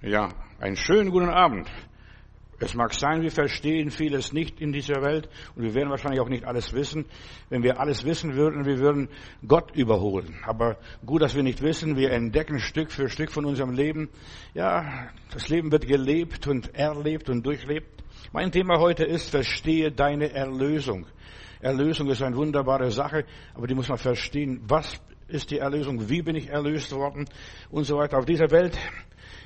Ja, einen schönen guten Abend. Es mag sein, wir verstehen vieles nicht in dieser Welt und wir werden wahrscheinlich auch nicht alles wissen. Wenn wir alles wissen würden, wir würden Gott überholen. Aber gut, dass wir nicht wissen, wir entdecken Stück für Stück von unserem Leben. Ja, das Leben wird gelebt und erlebt und durchlebt. Mein Thema heute ist, verstehe deine Erlösung. Erlösung ist eine wunderbare Sache, aber die muss man verstehen. Was ist die Erlösung? Wie bin ich erlöst worden? Und so weiter. Auf dieser Welt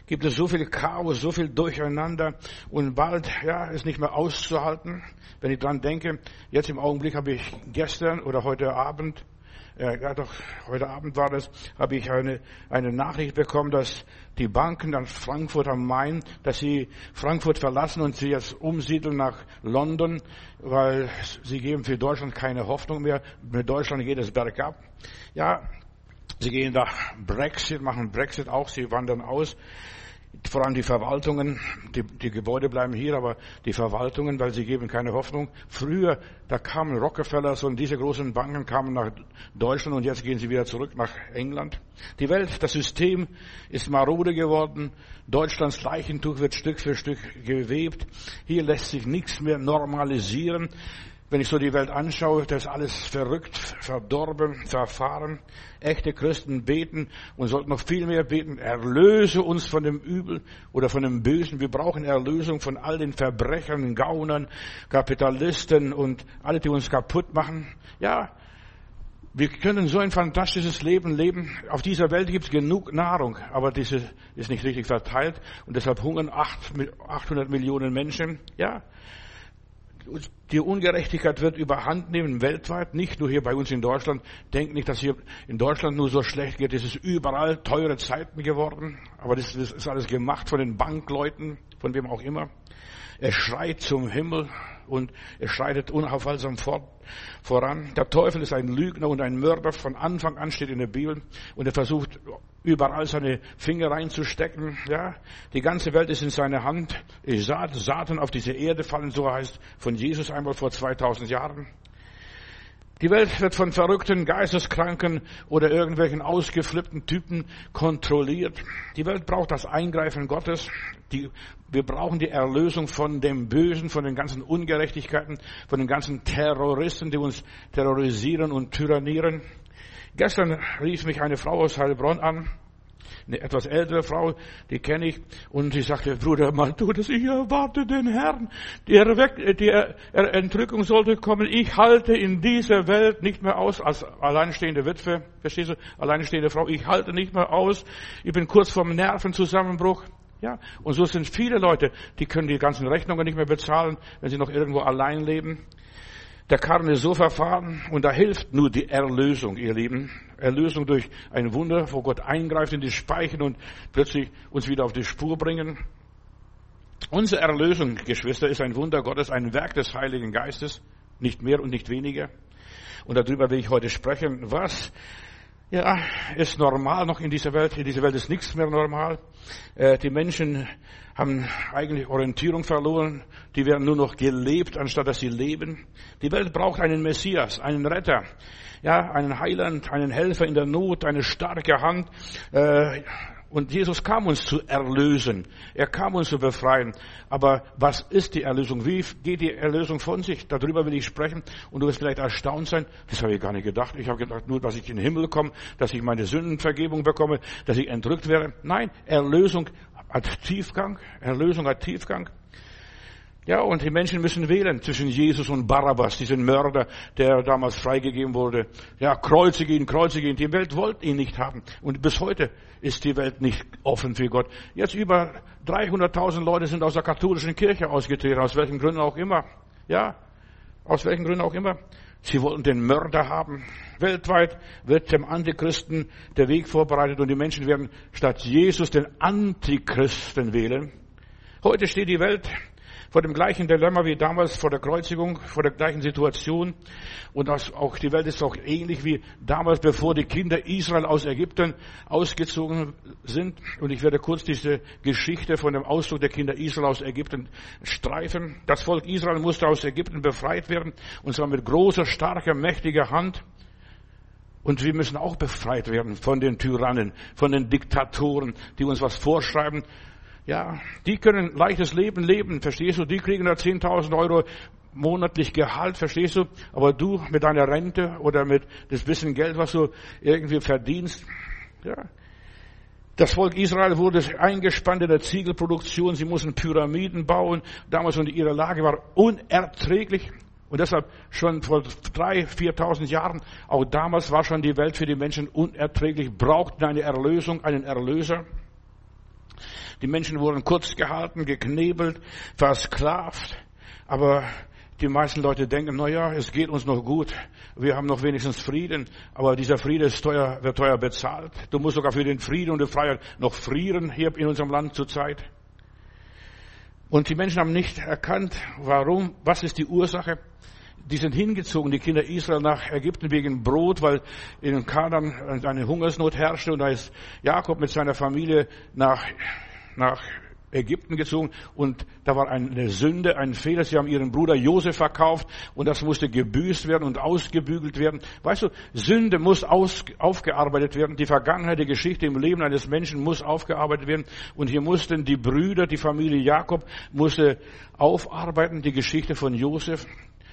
gibt es so viel Chaos, so viel Durcheinander und bald, ja, ist nicht mehr auszuhalten. Wenn ich dran denke, jetzt im Augenblick habe ich gestern oder heute Abend, äh, ja doch, heute Abend war das, habe ich eine, eine Nachricht bekommen, dass die Banken an Frankfurt am Main, dass sie Frankfurt verlassen und sie jetzt umsiedeln nach London, weil sie geben für Deutschland keine Hoffnung mehr. Mit Deutschland geht es bergab. Ja, Sie gehen nach Brexit, machen Brexit auch, sie wandern aus. Vor allem die Verwaltungen, die, die, Gebäude bleiben hier, aber die Verwaltungen, weil sie geben keine Hoffnung. Früher, da kamen Rockefellers und diese großen Banken kamen nach Deutschland und jetzt gehen sie wieder zurück nach England. Die Welt, das System ist marode geworden. Deutschlands Leichentuch wird Stück für Stück gewebt. Hier lässt sich nichts mehr normalisieren. Wenn ich so die Welt anschaue, das ist alles verrückt, verdorben, verfahren. Echte Christen beten und sollten noch viel mehr beten. Erlöse uns von dem Übel oder von dem Bösen. Wir brauchen Erlösung von all den Verbrechern, Gaunern, Kapitalisten und alle, die uns kaputt machen. Ja, wir können so ein fantastisches Leben leben. Auf dieser Welt gibt es genug Nahrung, aber diese ist nicht richtig verteilt und deshalb hungern 800 Millionen Menschen. Ja, die Ungerechtigkeit wird überhand nehmen weltweit, nicht nur hier bei uns in Deutschland. Denkt nicht, dass hier in Deutschland nur so schlecht geht. Es ist überall teure Zeiten geworden. Aber das ist alles gemacht von den Bankleuten, von wem auch immer. Er schreit zum Himmel und er schreitet unaufhaltsam fort, voran. Der Teufel ist ein Lügner und ein Mörder. Von Anfang an steht in der Bibel. Und er versucht überall seine Finger reinzustecken. Ja, die ganze Welt ist in seiner Hand. Ich sah Satan auf diese Erde fallen, so heißt von Jesus einmal vor 2000 Jahren. Die Welt wird von verrückten, geisteskranken oder irgendwelchen ausgeflippten Typen kontrolliert. Die Welt braucht das Eingreifen Gottes. Die, wir brauchen die Erlösung von dem Bösen, von den ganzen Ungerechtigkeiten, von den ganzen Terroristen, die uns terrorisieren und tyrannieren. Gestern rief mich eine Frau aus Heilbronn an, eine etwas ältere Frau, die kenne ich, und sie sagte, Bruder, mal tu das, ich erwarte den Herrn. Die, Erweck, die Entrückung sollte kommen. Ich halte in dieser Welt nicht mehr aus, als alleinstehende Witwe, verstehst du, alleinstehende Frau, ich halte nicht mehr aus. Ich bin kurz vorm Nervenzusammenbruch. Ja, und so sind viele Leute, die können die ganzen Rechnungen nicht mehr bezahlen, wenn sie noch irgendwo allein leben. Der ist so verfahren und da hilft nur die Erlösung, ihr Lieben. Erlösung durch ein Wunder, wo Gott eingreift in die Speichen und plötzlich uns wieder auf die Spur bringen. Unsere Erlösung, Geschwister, ist ein Wunder Gottes, ein Werk des Heiligen Geistes, nicht mehr und nicht weniger. Und darüber will ich heute sprechen. Was ja, ist normal noch in dieser Welt? In dieser Welt ist nichts mehr normal. Äh, die Menschen haben eigentlich Orientierung verloren. Die werden nur noch gelebt, anstatt dass sie leben. Die Welt braucht einen Messias, einen Retter, ja, einen Heiland, einen Helfer in der Not, eine starke Hand. Und Jesus kam uns zu erlösen. Er kam uns zu befreien. Aber was ist die Erlösung? Wie geht die Erlösung von sich? Darüber will ich sprechen. Und du wirst vielleicht erstaunt sein. Das habe ich gar nicht gedacht. Ich habe gedacht nur, dass ich in den Himmel komme, dass ich meine Sündenvergebung bekomme, dass ich entrückt werde. Nein, Erlösung hat Tiefgang. Erlösung hat Tiefgang. Ja, und die Menschen müssen wählen zwischen Jesus und Barabbas, diesen Mörder, der damals freigegeben wurde. Ja, kreuzige ihn, kreuzige ihn. Die Welt wollte ihn nicht haben. Und bis heute ist die Welt nicht offen für Gott. Jetzt über 300.000 Leute sind aus der katholischen Kirche ausgetreten, aus welchen Gründen auch immer. Ja, aus welchen Gründen auch immer. Sie wollten den Mörder haben. Weltweit wird dem Antichristen der Weg vorbereitet und die Menschen werden statt Jesus den Antichristen wählen. Heute steht die Welt vor dem gleichen Dilemma wie damals vor der Kreuzigung, vor der gleichen Situation. Und auch die Welt ist auch ähnlich wie damals, bevor die Kinder Israel aus Ägypten ausgezogen sind. Und ich werde kurz diese Geschichte von dem Auszug der Kinder Israel aus Ägypten streifen. Das Volk Israel musste aus Ägypten befreit werden, und zwar mit großer, starker, mächtiger Hand. Und wir müssen auch befreit werden von den Tyrannen, von den Diktatoren, die uns was vorschreiben, Ja, die können leichtes Leben leben, verstehst du? Die kriegen da 10.000 Euro monatlich Gehalt, verstehst du? Aber du mit deiner Rente oder mit das bisschen Geld, was du irgendwie verdienst, ja. Das Volk Israel wurde eingespannt in der Ziegelproduktion. Sie mussten Pyramiden bauen. Damals und ihre Lage war unerträglich. Und deshalb schon vor drei, viertausend Jahren, auch damals war schon die Welt für die Menschen unerträglich, brauchten eine Erlösung, einen Erlöser. Die Menschen wurden kurz gehalten, geknebelt, versklavt. Aber die meisten Leute denken, na ja, es geht uns noch gut. Wir haben noch wenigstens Frieden. Aber dieser Friede ist teuer, wird teuer bezahlt. Du musst sogar für den Frieden und die Freiheit noch frieren hier in unserem Land zurzeit. Und die Menschen haben nicht erkannt, warum, was ist die Ursache. Die sind hingezogen, die Kinder Israel nach Ägypten wegen Brot, weil in Kanan eine Hungersnot herrschte und da ist Jakob mit seiner Familie nach, nach Ägypten gezogen und da war eine Sünde, ein Fehler. Sie haben ihren Bruder Josef verkauft und das musste gebüßt werden und ausgebügelt werden. Weißt du, Sünde muss aus, aufgearbeitet werden. Die Vergangenheit, die Geschichte im Leben eines Menschen muss aufgearbeitet werden. Und hier mussten die Brüder, die Familie Jakob, musste aufarbeiten, die Geschichte von Josef.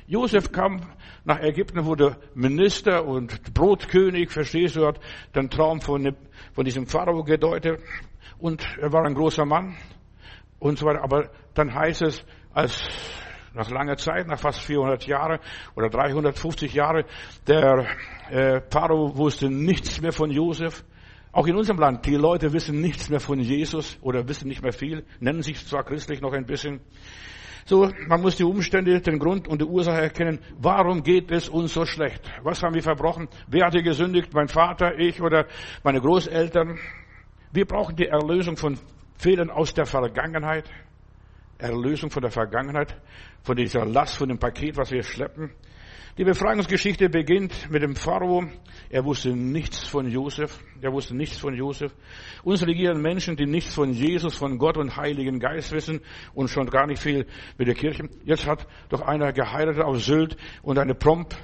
Josef kam nach Ägypten, wurde Minister und Brotkönig, verstehst du, hat den Traum von, von diesem Pharao gedeutet. Und er war ein großer Mann und so weiter. Aber dann heißt es, als nach langer Zeit, nach fast 400 Jahren oder 350 Jahre, der äh, Pharao wusste nichts mehr von Josef. Auch in unserem Land, die Leute wissen nichts mehr von Jesus oder wissen nicht mehr viel, nennen sich zwar christlich noch ein bisschen. So, man muss die Umstände, den Grund und die Ursache erkennen. Warum geht es uns so schlecht? Was haben wir verbrochen? Wer hat hier gesündigt? Mein Vater, ich oder meine Großeltern? Wir brauchen die Erlösung von Fehlern aus der Vergangenheit, Erlösung von der Vergangenheit, von dieser Last, von dem Paket, was wir schleppen. Die Befreiungsgeschichte beginnt mit dem Pharao. Er wusste nichts von Josef. Er wusste nichts von Josef. Uns regieren Menschen, die nichts von Jesus, von Gott und Heiligen Geist wissen und schon gar nicht viel mit der Kirche. Jetzt hat doch einer geheiratet auf Sylt und eine prompt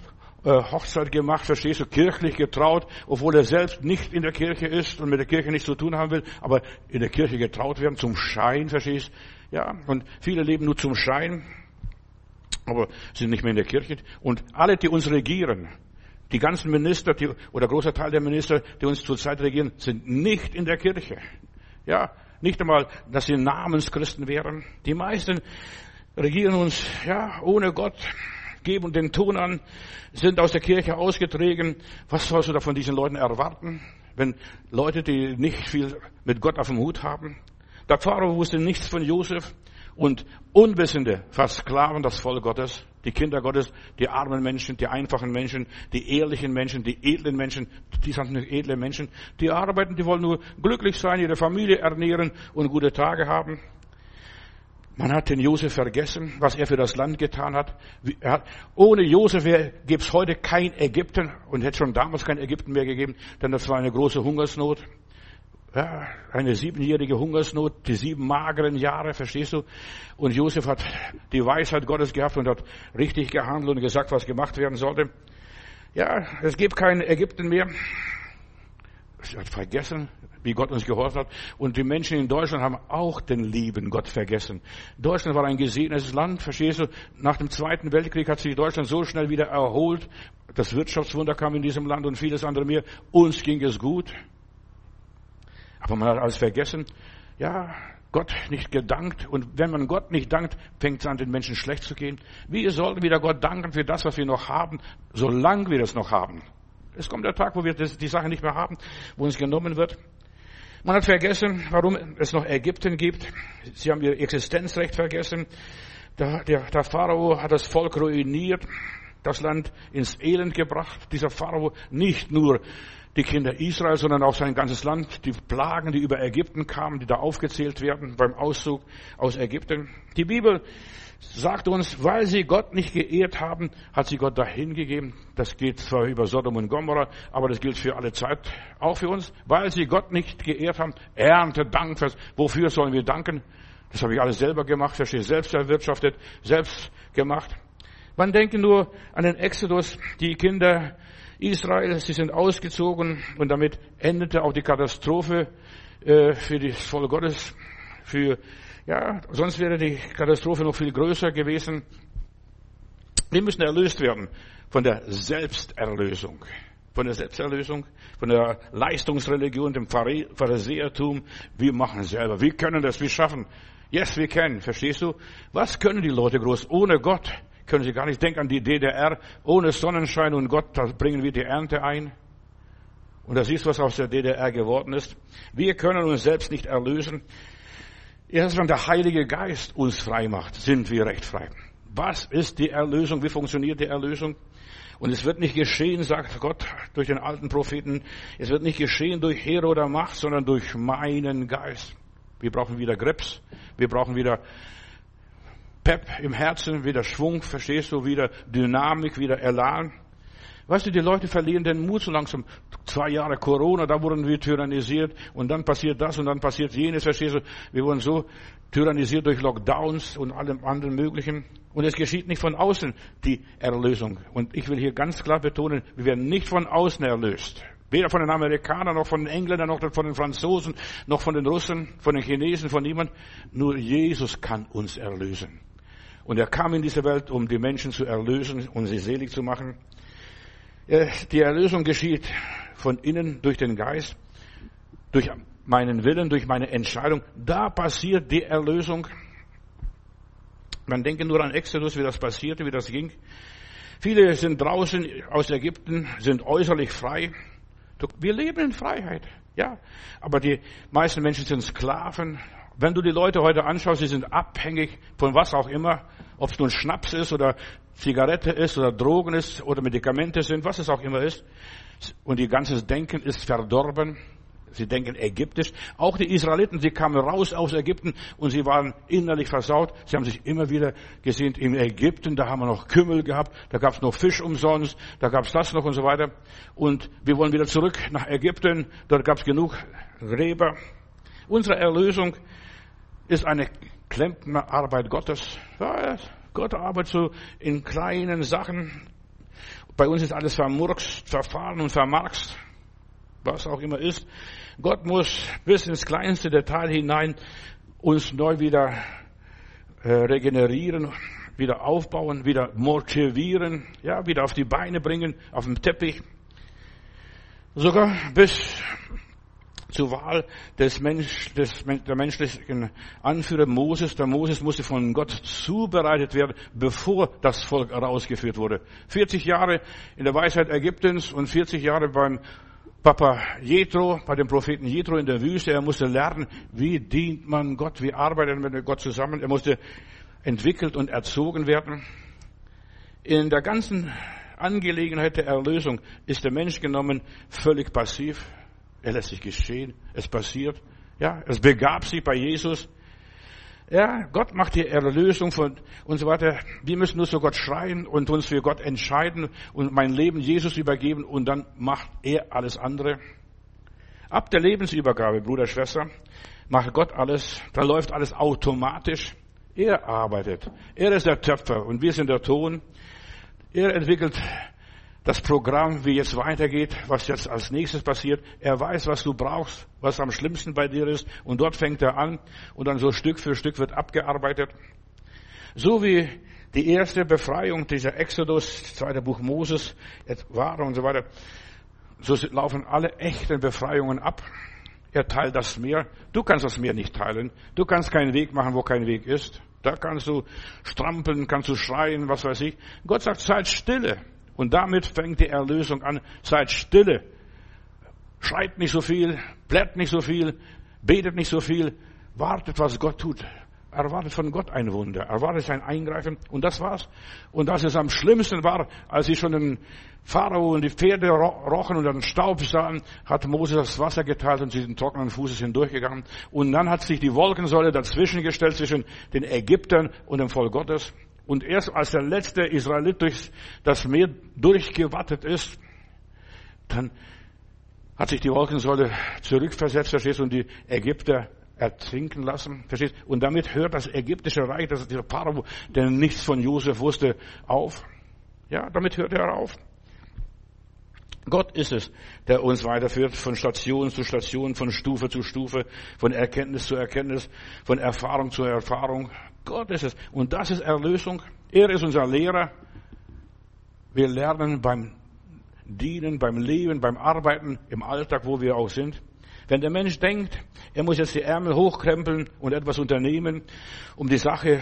äh, Hochzeit gemacht, verstehst du, kirchlich getraut, obwohl er selbst nicht in der Kirche ist und mit der Kirche nichts zu tun haben will, aber in der Kirche getraut werden, zum Schein, verstehst Ja, und viele leben nur zum Schein, aber sind nicht mehr in der Kirche. Und alle, die uns regieren, die ganzen Minister, die, oder großer Teil der Minister, die uns zurzeit regieren, sind nicht in der Kirche. Ja, nicht einmal, dass sie Namenschristen wären. Die meisten regieren uns, ja, ohne Gott, geben den Ton an, sind aus der Kirche ausgetreten. Was sollst du da von diesen Leuten erwarten, wenn Leute, die nicht viel mit Gott auf dem Hut haben? Der Pharao wusste nichts von Josef und Unwissende versklaven das Volk Gottes, die Kinder Gottes, die armen Menschen, die einfachen Menschen, die ehrlichen Menschen, die edlen Menschen, die sind nicht edle Menschen, die arbeiten, die wollen nur glücklich sein, ihre Familie ernähren und gute Tage haben. Man hat den Josef vergessen, was er für das Land getan hat. ohne Josef gäbe es heute kein Ägypten und hätte schon damals kein Ägypten mehr gegeben, denn das war eine große Hungersnot. Ja, eine siebenjährige Hungersnot, die sieben mageren Jahre, verstehst du? Und Josef hat die Weisheit Gottes gehabt und hat richtig gehandelt und gesagt, was gemacht werden sollte. Ja, es gibt kein Ägypten mehr. Er hat vergessen, wie Gott uns geholfen hat. Und die Menschen in Deutschland haben auch den lieben Gott vergessen. Deutschland war ein gesegnetes Land, verstehst du? Nach dem Zweiten Weltkrieg hat sich Deutschland so schnell wieder erholt. Das Wirtschaftswunder kam in diesem Land und vieles andere mehr. Uns ging es gut. Aber man hat alles vergessen. Ja, Gott nicht gedankt. Und wenn man Gott nicht dankt, fängt es an, den Menschen schlecht zu gehen. Wir sollten wieder Gott danken für das, was wir noch haben, solange wir das noch haben. Es kommt der Tag, wo wir das, die Sache nicht mehr haben, wo uns genommen wird. Man hat vergessen, warum es noch Ägypten gibt. Sie haben ihr Existenzrecht vergessen. Der, der, der Pharao hat das Volk ruiniert, das Land ins Elend gebracht. Dieser Pharao nicht nur die Kinder Israel, sondern auch sein ganzes Land, die Plagen, die über Ägypten kamen, die da aufgezählt werden beim Auszug aus Ägypten. Die Bibel sagt uns, weil sie Gott nicht geehrt haben, hat sie Gott dahingegeben. Das geht zwar über Sodom und Gomorra, aber das gilt für alle Zeit, auch für uns. Weil sie Gott nicht geehrt haben, ernte Dank. Wofür sollen wir danken? Das habe ich alles selber gemacht, verstehe, selbst erwirtschaftet, selbst gemacht. Man denke nur an den Exodus, die Kinder Israel, sie sind ausgezogen und damit endete auch die Katastrophe äh, für das Volk Gottes für, ja, sonst wäre die Katastrophe noch viel größer gewesen. Wir müssen erlöst werden von der Selbsterlösung. Von der Selbsterlösung, von der Leistungsreligion, dem Pharisäertum. Wir machen selber. Wir können das, wir schaffen. Yes, wir können. Verstehst du? Was können die Leute groß? Ohne Gott können sie gar nicht. Denken an die DDR. Ohne Sonnenschein und Gott, da bringen wir die Ernte ein. Und da siehst du, was aus der DDR geworden ist. Wir können uns selbst nicht erlösen. Erst wenn der Heilige Geist uns frei macht, sind wir recht frei. Was ist die Erlösung? Wie funktioniert die Erlösung? Und es wird nicht geschehen, sagt Gott durch den alten Propheten, es wird nicht geschehen durch Heer oder Macht, sondern durch meinen Geist. Wir brauchen wieder Grips, wir brauchen wieder Pep im Herzen, wieder Schwung, verstehst du, wieder Dynamik, wieder Elan. Weißt du, die Leute verlieren den Mut so langsam. Zwei Jahre Corona, da wurden wir tyrannisiert und dann passiert das und dann passiert jenes, verstehst du? Wir wurden so tyrannisiert durch Lockdowns und allem anderen Möglichen. Und es geschieht nicht von außen die Erlösung. Und ich will hier ganz klar betonen, wir werden nicht von außen erlöst. Weder von den Amerikanern, noch von den Engländern, noch von den Franzosen, noch von den Russen, von den Chinesen, von niemand. Nur Jesus kann uns erlösen. Und er kam in diese Welt, um die Menschen zu erlösen und sie selig zu machen. Die Erlösung geschieht von innen durch den Geist, durch meinen Willen, durch meine Entscheidung. Da passiert die Erlösung. Man denke nur an Exodus, wie das passierte, wie das ging. Viele sind draußen aus Ägypten, sind äußerlich frei. Wir leben in Freiheit, ja. Aber die meisten Menschen sind Sklaven. Wenn du die Leute heute anschaust, sie sind abhängig von was auch immer, ob es nun Schnaps ist oder Zigarette ist oder Drogen ist oder Medikamente sind, was es auch immer ist. Und ihr ganzes Denken ist verdorben. Sie denken ägyptisch. Auch die Israeliten, sie kamen raus aus Ägypten und sie waren innerlich versaut. Sie haben sich immer wieder gesehen, in Ägypten, da haben wir noch Kümmel gehabt, da gab es noch Fisch umsonst, da gab es das noch und so weiter. Und wir wollen wieder zurück nach Ägypten, dort gab es genug Gräber. Unsere Erlösung ist eine Klempnerarbeit Gottes. Ja, Gott arbeitet so in kleinen Sachen. Bei uns ist alles vermurkst, verfahren und vermarkst, was auch immer ist. Gott muss bis ins kleinste Detail hinein uns neu wieder äh, regenerieren, wieder aufbauen, wieder motivieren, ja, wieder auf die Beine bringen, auf dem Teppich. Sogar bis zur Wahl des Mensch, des, der menschlichen Anführer Moses. Der Moses musste von Gott zubereitet werden, bevor das Volk herausgeführt wurde. 40 Jahre in der Weisheit Ägyptens und 40 Jahre beim Papa Jethro, bei dem Propheten Jethro in der Wüste. Er musste lernen, wie dient man Gott, wie arbeitet man mit Gott zusammen. Er musste entwickelt und erzogen werden. In der ganzen Angelegenheit der Erlösung ist der Mensch genommen völlig passiv. Er lässt sich geschehen. Es passiert. Ja, es begab sich bei Jesus. Ja, Gott macht die Erlösung von und so weiter. Wir müssen nur zu Gott schreien und uns für Gott entscheiden und mein Leben Jesus übergeben und dann macht er alles andere. Ab der Lebensübergabe, Bruder, Schwester, macht Gott alles. Da läuft alles automatisch. Er arbeitet. Er ist der Töpfer und wir sind der Ton. Er entwickelt das Programm, wie jetzt weitergeht, was jetzt als nächstes passiert. Er weiß, was du brauchst, was am schlimmsten bei dir ist. Und dort fängt er an und dann so Stück für Stück wird abgearbeitet. So wie die erste Befreiung dieser Exodus, zweite Buch Moses war und so weiter. So laufen alle echten Befreiungen ab. Er teilt das Meer. Du kannst das Meer nicht teilen. Du kannst keinen Weg machen, wo kein Weg ist. Da kannst du strampeln, kannst du schreien, was weiß ich. Gott sagt, seid stille. Und damit fängt die Erlösung an. Seid stille. Schreit nicht so viel, blärt nicht so viel, betet nicht so viel, wartet, was Gott tut. Erwartet von Gott ein Wunder, erwartet sein Eingreifen und das war's. Und dass es am schlimmsten war, als sie schon den Pharao und die Pferde rochen und den Staub sahen, hat Moses das Wasser geteilt und sie sind trockenen Fußes hindurchgegangen. Und dann hat sich die Wolkensäule dazwischen gestellt zwischen den Ägyptern und dem Volk Gottes. Und erst als der letzte Israelit durch das Meer durchgewattet ist, dann hat sich die Wolkensäule zurückversetzt, verstehst und die Ägypter ertrinken lassen, verstehst Und damit hört das ägyptische Reich, das ist der Pharao, der nichts von Josef wusste, auf. Ja, damit hört er auf. Gott ist es, der uns weiterführt von Station zu Station, von Stufe zu Stufe, von Erkenntnis zu Erkenntnis, von Erfahrung zu Erfahrung. Gott ist es. Und das ist Erlösung. Er ist unser Lehrer. Wir lernen beim Dienen, beim Leben, beim Arbeiten, im Alltag, wo wir auch sind. Wenn der Mensch denkt, er muss jetzt die Ärmel hochkrempeln und etwas unternehmen, um die Sache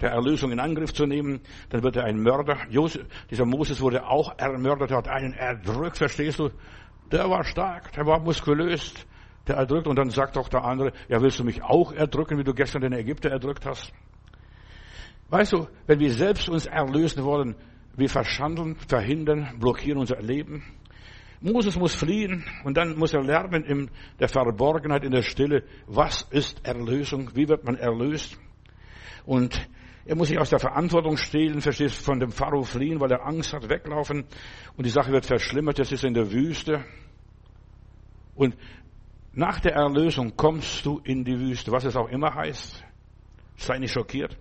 der Erlösung in Angriff zu nehmen, dann wird er ein Mörder. Josef, dieser Moses wurde auch ermördet, hat einen erdrückt, verstehst du? Der war stark, der war muskulös, der erdrückt und dann sagt auch der andere, ja willst du mich auch erdrücken, wie du gestern den Ägypter erdrückt hast? Weißt du, wenn wir selbst uns erlösen wollen, wir verschandeln, verhindern, blockieren unser Leben. Moses muss fliehen und dann muss er lernen in der Verborgenheit, in der Stille, was ist Erlösung, wie wird man erlöst. Und er muss sich aus der Verantwortung stehlen, verstehst, von dem Pharao fliehen, weil er Angst hat, weglaufen. Und die Sache wird verschlimmert, das ist in der Wüste. Und nach der Erlösung kommst du in die Wüste, was es auch immer heißt. Sei nicht schockiert.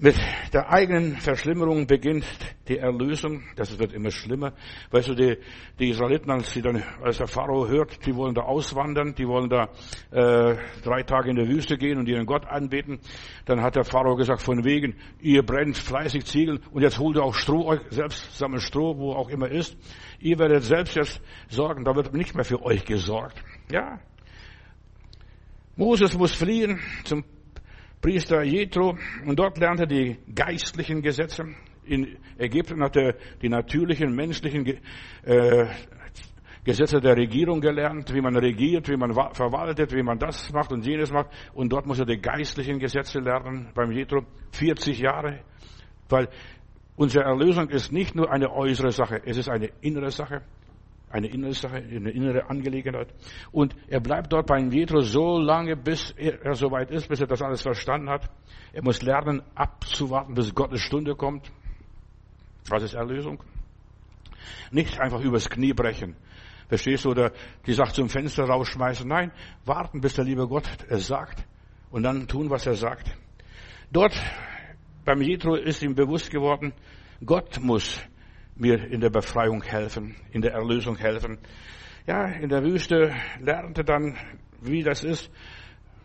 Mit der eigenen Verschlimmerung beginnt die Erlösung. Das wird immer schlimmer. Weißt du, die, die Israeliten, als, sie dann, als der Pharao hört, die wollen da auswandern, die wollen da äh, drei Tage in der Wüste gehen und ihren Gott anbeten, dann hat der Pharao gesagt, von wegen, ihr brennt fleißig Ziegel und jetzt holt ihr auch Stroh euch selbst, sammelt Stroh, wo auch immer ist. Ihr werdet selbst jetzt sorgen, da wird nicht mehr für euch gesorgt. Ja. Moses muss fliehen zum Priester Jethro und dort lernte er die geistlichen Gesetze. In Ägypten hat er die natürlichen, menschlichen äh, Gesetze der Regierung gelernt, wie man regiert, wie man verwaltet, wie man das macht und jenes macht. Und dort muss er die geistlichen Gesetze lernen beim Jethro. 40 Jahre. Weil unsere Erlösung ist nicht nur eine äußere Sache, es ist eine innere Sache eine innere Sache, eine innere Angelegenheit. Und er bleibt dort bei Jethro so lange, bis er so weit ist, bis er das alles verstanden hat. Er muss lernen, abzuwarten, bis Gottes Stunde kommt. Was ist Erlösung? Nicht einfach übers Knie brechen. Verstehst du? Oder die Sache zum Fenster rausschmeißen. Nein, warten, bis der liebe Gott es sagt. Und dann tun, was er sagt. Dort, beim Jethro ist ihm bewusst geworden, Gott muss mir in der Befreiung helfen, in der Erlösung helfen. Ja, in der Wüste lernte dann, wie das ist.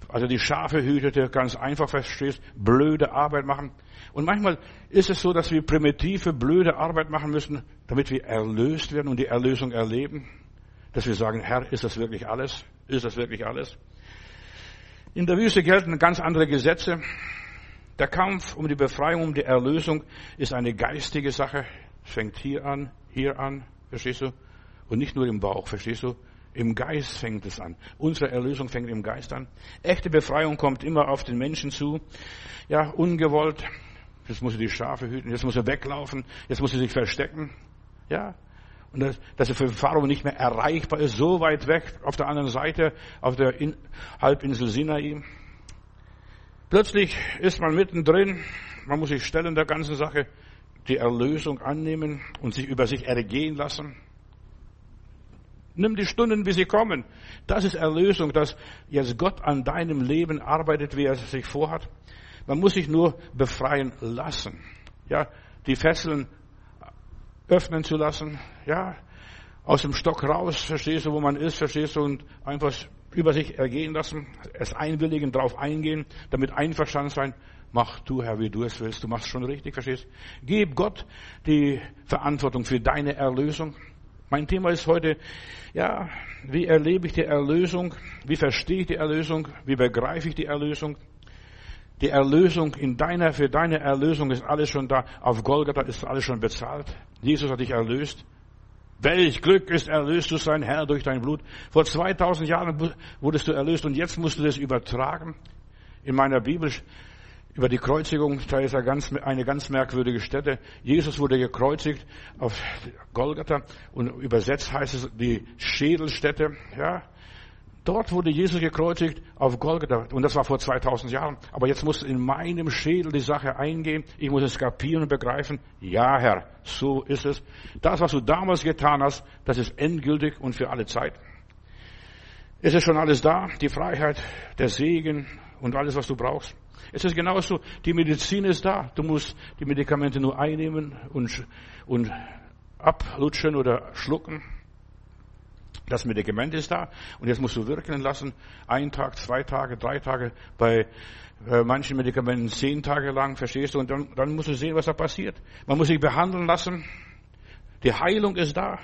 Also die Schafe hütete, ganz einfach verstehst, blöde Arbeit machen. Und manchmal ist es so, dass wir primitive, blöde Arbeit machen müssen, damit wir erlöst werden und die Erlösung erleben. Dass wir sagen, Herr, ist das wirklich alles? Ist das wirklich alles? In der Wüste gelten ganz andere Gesetze. Der Kampf um die Befreiung, um die Erlösung ist eine geistige Sache fängt hier an, hier an, verstehst du? Und nicht nur im Bauch, verstehst du? Im Geist fängt es an. Unsere Erlösung fängt im Geist an. Echte Befreiung kommt immer auf den Menschen zu. Ja, ungewollt. Jetzt muss er die Schafe hüten, jetzt muss er weglaufen, jetzt muss er sich verstecken. Ja. Und dass, dass er für Pharao nicht mehr erreichbar ist, so weit weg, auf der anderen Seite, auf der In Halbinsel Sinai. Plötzlich ist man mittendrin, man muss sich stellen der ganzen Sache die Erlösung annehmen und sich über sich ergehen lassen. Nimm die Stunden, wie sie kommen. Das ist Erlösung, dass jetzt Gott an deinem Leben arbeitet, wie er es sich vorhat. Man muss sich nur befreien lassen. Ja, die Fesseln öffnen zu lassen. Ja, aus dem Stock raus, verstehst du, wo man ist, verstehst du, und einfach über sich ergehen lassen, es einwilligen, darauf eingehen, damit einverstanden sein. Mach du, Herr, wie du es willst. Du machst schon richtig, verstehst? Gib Gott die Verantwortung für deine Erlösung. Mein Thema ist heute, ja, wie erlebe ich die Erlösung? Wie verstehe ich die Erlösung? Wie begreife ich die Erlösung? Die Erlösung in deiner, für deine Erlösung ist alles schon da. Auf Golgatha ist alles schon bezahlt. Jesus hat dich erlöst. Welch Glück ist erlöst zu sein, Herr, durch dein Blut. Vor 2000 Jahren wurdest du erlöst und jetzt musst du das übertragen. In meiner Bibel über die Kreuzigung, da ist eine ganz merkwürdige Stätte. Jesus wurde gekreuzigt auf Golgatha und übersetzt heißt es die Schädelstätte, ja. Dort wurde Jesus gekreuzigt auf Golgatha und das war vor 2000 Jahren. Aber jetzt muss in meinem Schädel die Sache eingehen. Ich muss es kapieren und begreifen. Ja, Herr, so ist es. Das, was du damals getan hast, das ist endgültig und für alle Zeit. Es ist schon alles da, die Freiheit, der Segen und alles, was du brauchst. Es ist genauso, die Medizin ist da. Du musst die Medikamente nur einnehmen und, und ablutschen oder schlucken. Das Medikament ist da und jetzt musst du wirken lassen. Ein Tag, zwei Tage, drei Tage, bei äh, manchen Medikamenten zehn Tage lang, verstehst du? Und dann, dann musst du sehen, was da passiert. Man muss sich behandeln lassen. Die Heilung ist da.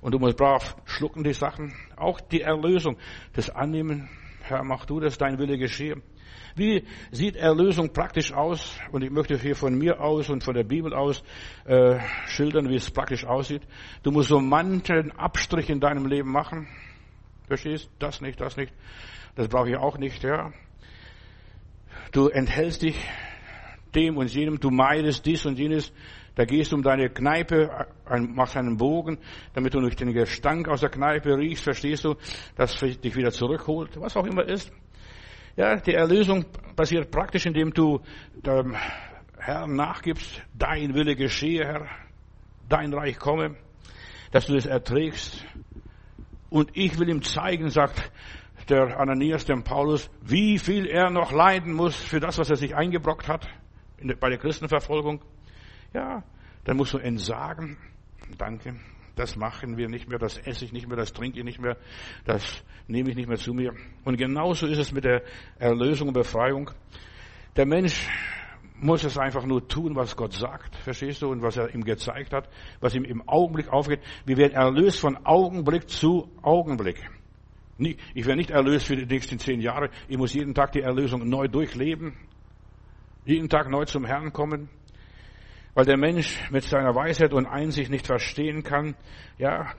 Und du musst brav schlucken die Sachen. Auch die Erlösung, das Annehmen. Herr, mach du das, dein Wille geschehe. Wie sieht Erlösung praktisch aus? Und ich möchte hier von mir aus und von der Bibel aus äh, schildern, wie es praktisch aussieht. Du musst so manchen Abstrich in deinem Leben machen. Verstehst? Das nicht, das nicht. Das brauche ich auch nicht, ja. Du enthältst dich dem und jenem, du meidest dies und jenes. Da gehst du um deine Kneipe, machst einen Bogen, damit du durch den Gestank aus der Kneipe riechst, verstehst du, dass dich wieder zurückholt, was auch immer ist. Ja, die Erlösung passiert praktisch, indem du dem Herrn nachgibst, dein Wille geschehe, Herr, dein Reich komme, dass du es erträgst. Und ich will ihm zeigen, sagt der Ananias dem Paulus, wie viel er noch leiden muss für das, was er sich eingebrockt hat bei der Christenverfolgung. Ja, dann musst du entsagen. Danke. Das machen wir nicht mehr, das esse ich nicht mehr, das trinke ich nicht mehr, das nehme ich nicht mehr zu mir. Und genauso ist es mit der Erlösung und Befreiung. Der Mensch muss es einfach nur tun, was Gott sagt, verstehst du, und was er ihm gezeigt hat, was ihm im Augenblick aufgeht. Wir werden erlöst von Augenblick zu Augenblick. Ich werde nicht erlöst für die nächsten zehn Jahre. Ich muss jeden Tag die Erlösung neu durchleben, jeden Tag neu zum Herrn kommen weil der Mensch mit seiner Weisheit und Einsicht nicht verstehen kann, ja,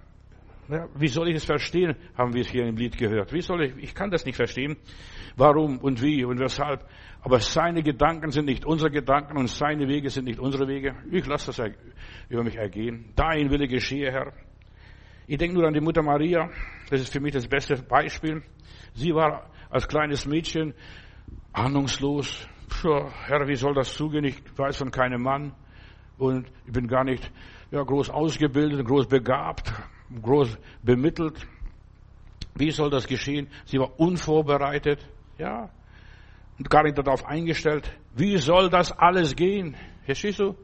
ja, wie soll ich es verstehen, haben wir es hier im Lied gehört. Wie soll ich, ich kann das nicht verstehen, warum und wie und weshalb. Aber seine Gedanken sind nicht unsere Gedanken und seine Wege sind nicht unsere Wege. Ich lasse das über mich ergehen. Dein Wille geschehe, Herr. Ich denke nur an die Mutter Maria. Das ist für mich das beste Beispiel. Sie war als kleines Mädchen ahnungslos. Puh, Herr, wie soll das zugehen? Ich weiß von keinem Mann und ich bin gar nicht ja, groß ausgebildet, groß begabt, groß bemittelt. Wie soll das geschehen? Sie war unvorbereitet, ja, und gar nicht darauf eingestellt. Wie soll das alles gehen? Verstehst du?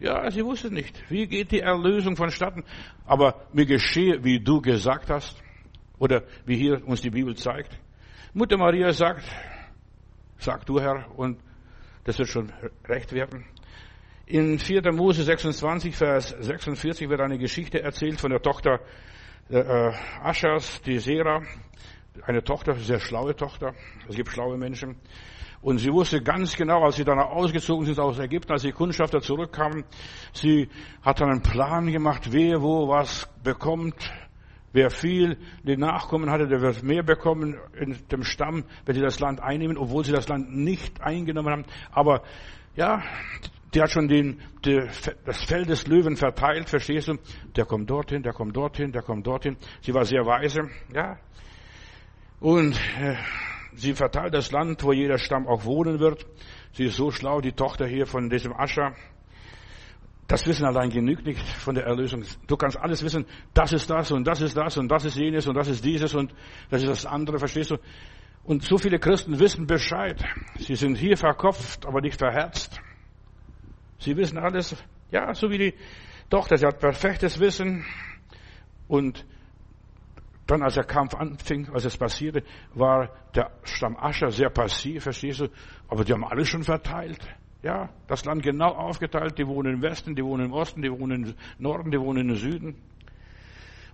Ja, sie wusste nicht. Wie geht die Erlösung vonstatten? Aber mir geschehe, wie du gesagt hast. Oder wie hier uns die Bibel zeigt. Mutter Maria sagt, sag du Herr, und das wird schon recht werden. In 4. Mose 26, Vers 46 wird eine Geschichte erzählt von der Tochter äh, Aschers, die Sera, eine Tochter, sehr schlaue Tochter. Es gibt schlaue Menschen. Und sie wusste ganz genau, als sie dann ausgezogen sind aus Ägypten, als die Kundschafter zurückkamen, sie hat dann einen Plan gemacht, wer wo was bekommt. Wer viel die Nachkommen hatte, der wird mehr bekommen in dem Stamm, wenn sie das Land einnehmen, obwohl sie das Land nicht eingenommen haben. Aber ja, die hat schon den, die, das Fell des Löwen verteilt, verstehst du? Der kommt dorthin, der kommt dorthin, der kommt dorthin. Sie war sehr weise, ja. Und äh, sie verteilt das Land, wo jeder Stamm auch wohnen wird. Sie ist so schlau, die Tochter hier von diesem Ascher. Das Wissen allein genügt nicht von der Erlösung. Du kannst alles wissen, das ist das und das ist das und das ist jenes und das ist dieses und das ist das andere, verstehst du? Und so viele Christen wissen Bescheid. Sie sind hier verkopft, aber nicht verherzt. Sie wissen alles, ja, so wie die Tochter, sie hat perfektes Wissen. Und dann, als der Kampf anfing, als es passierte, war der Stamm Ascher sehr passiv, verstehst du? Aber die haben alles schon verteilt. Ja, das Land genau aufgeteilt. Die wohnen im Westen, die wohnen im Osten, die wohnen im Norden, die wohnen im Süden.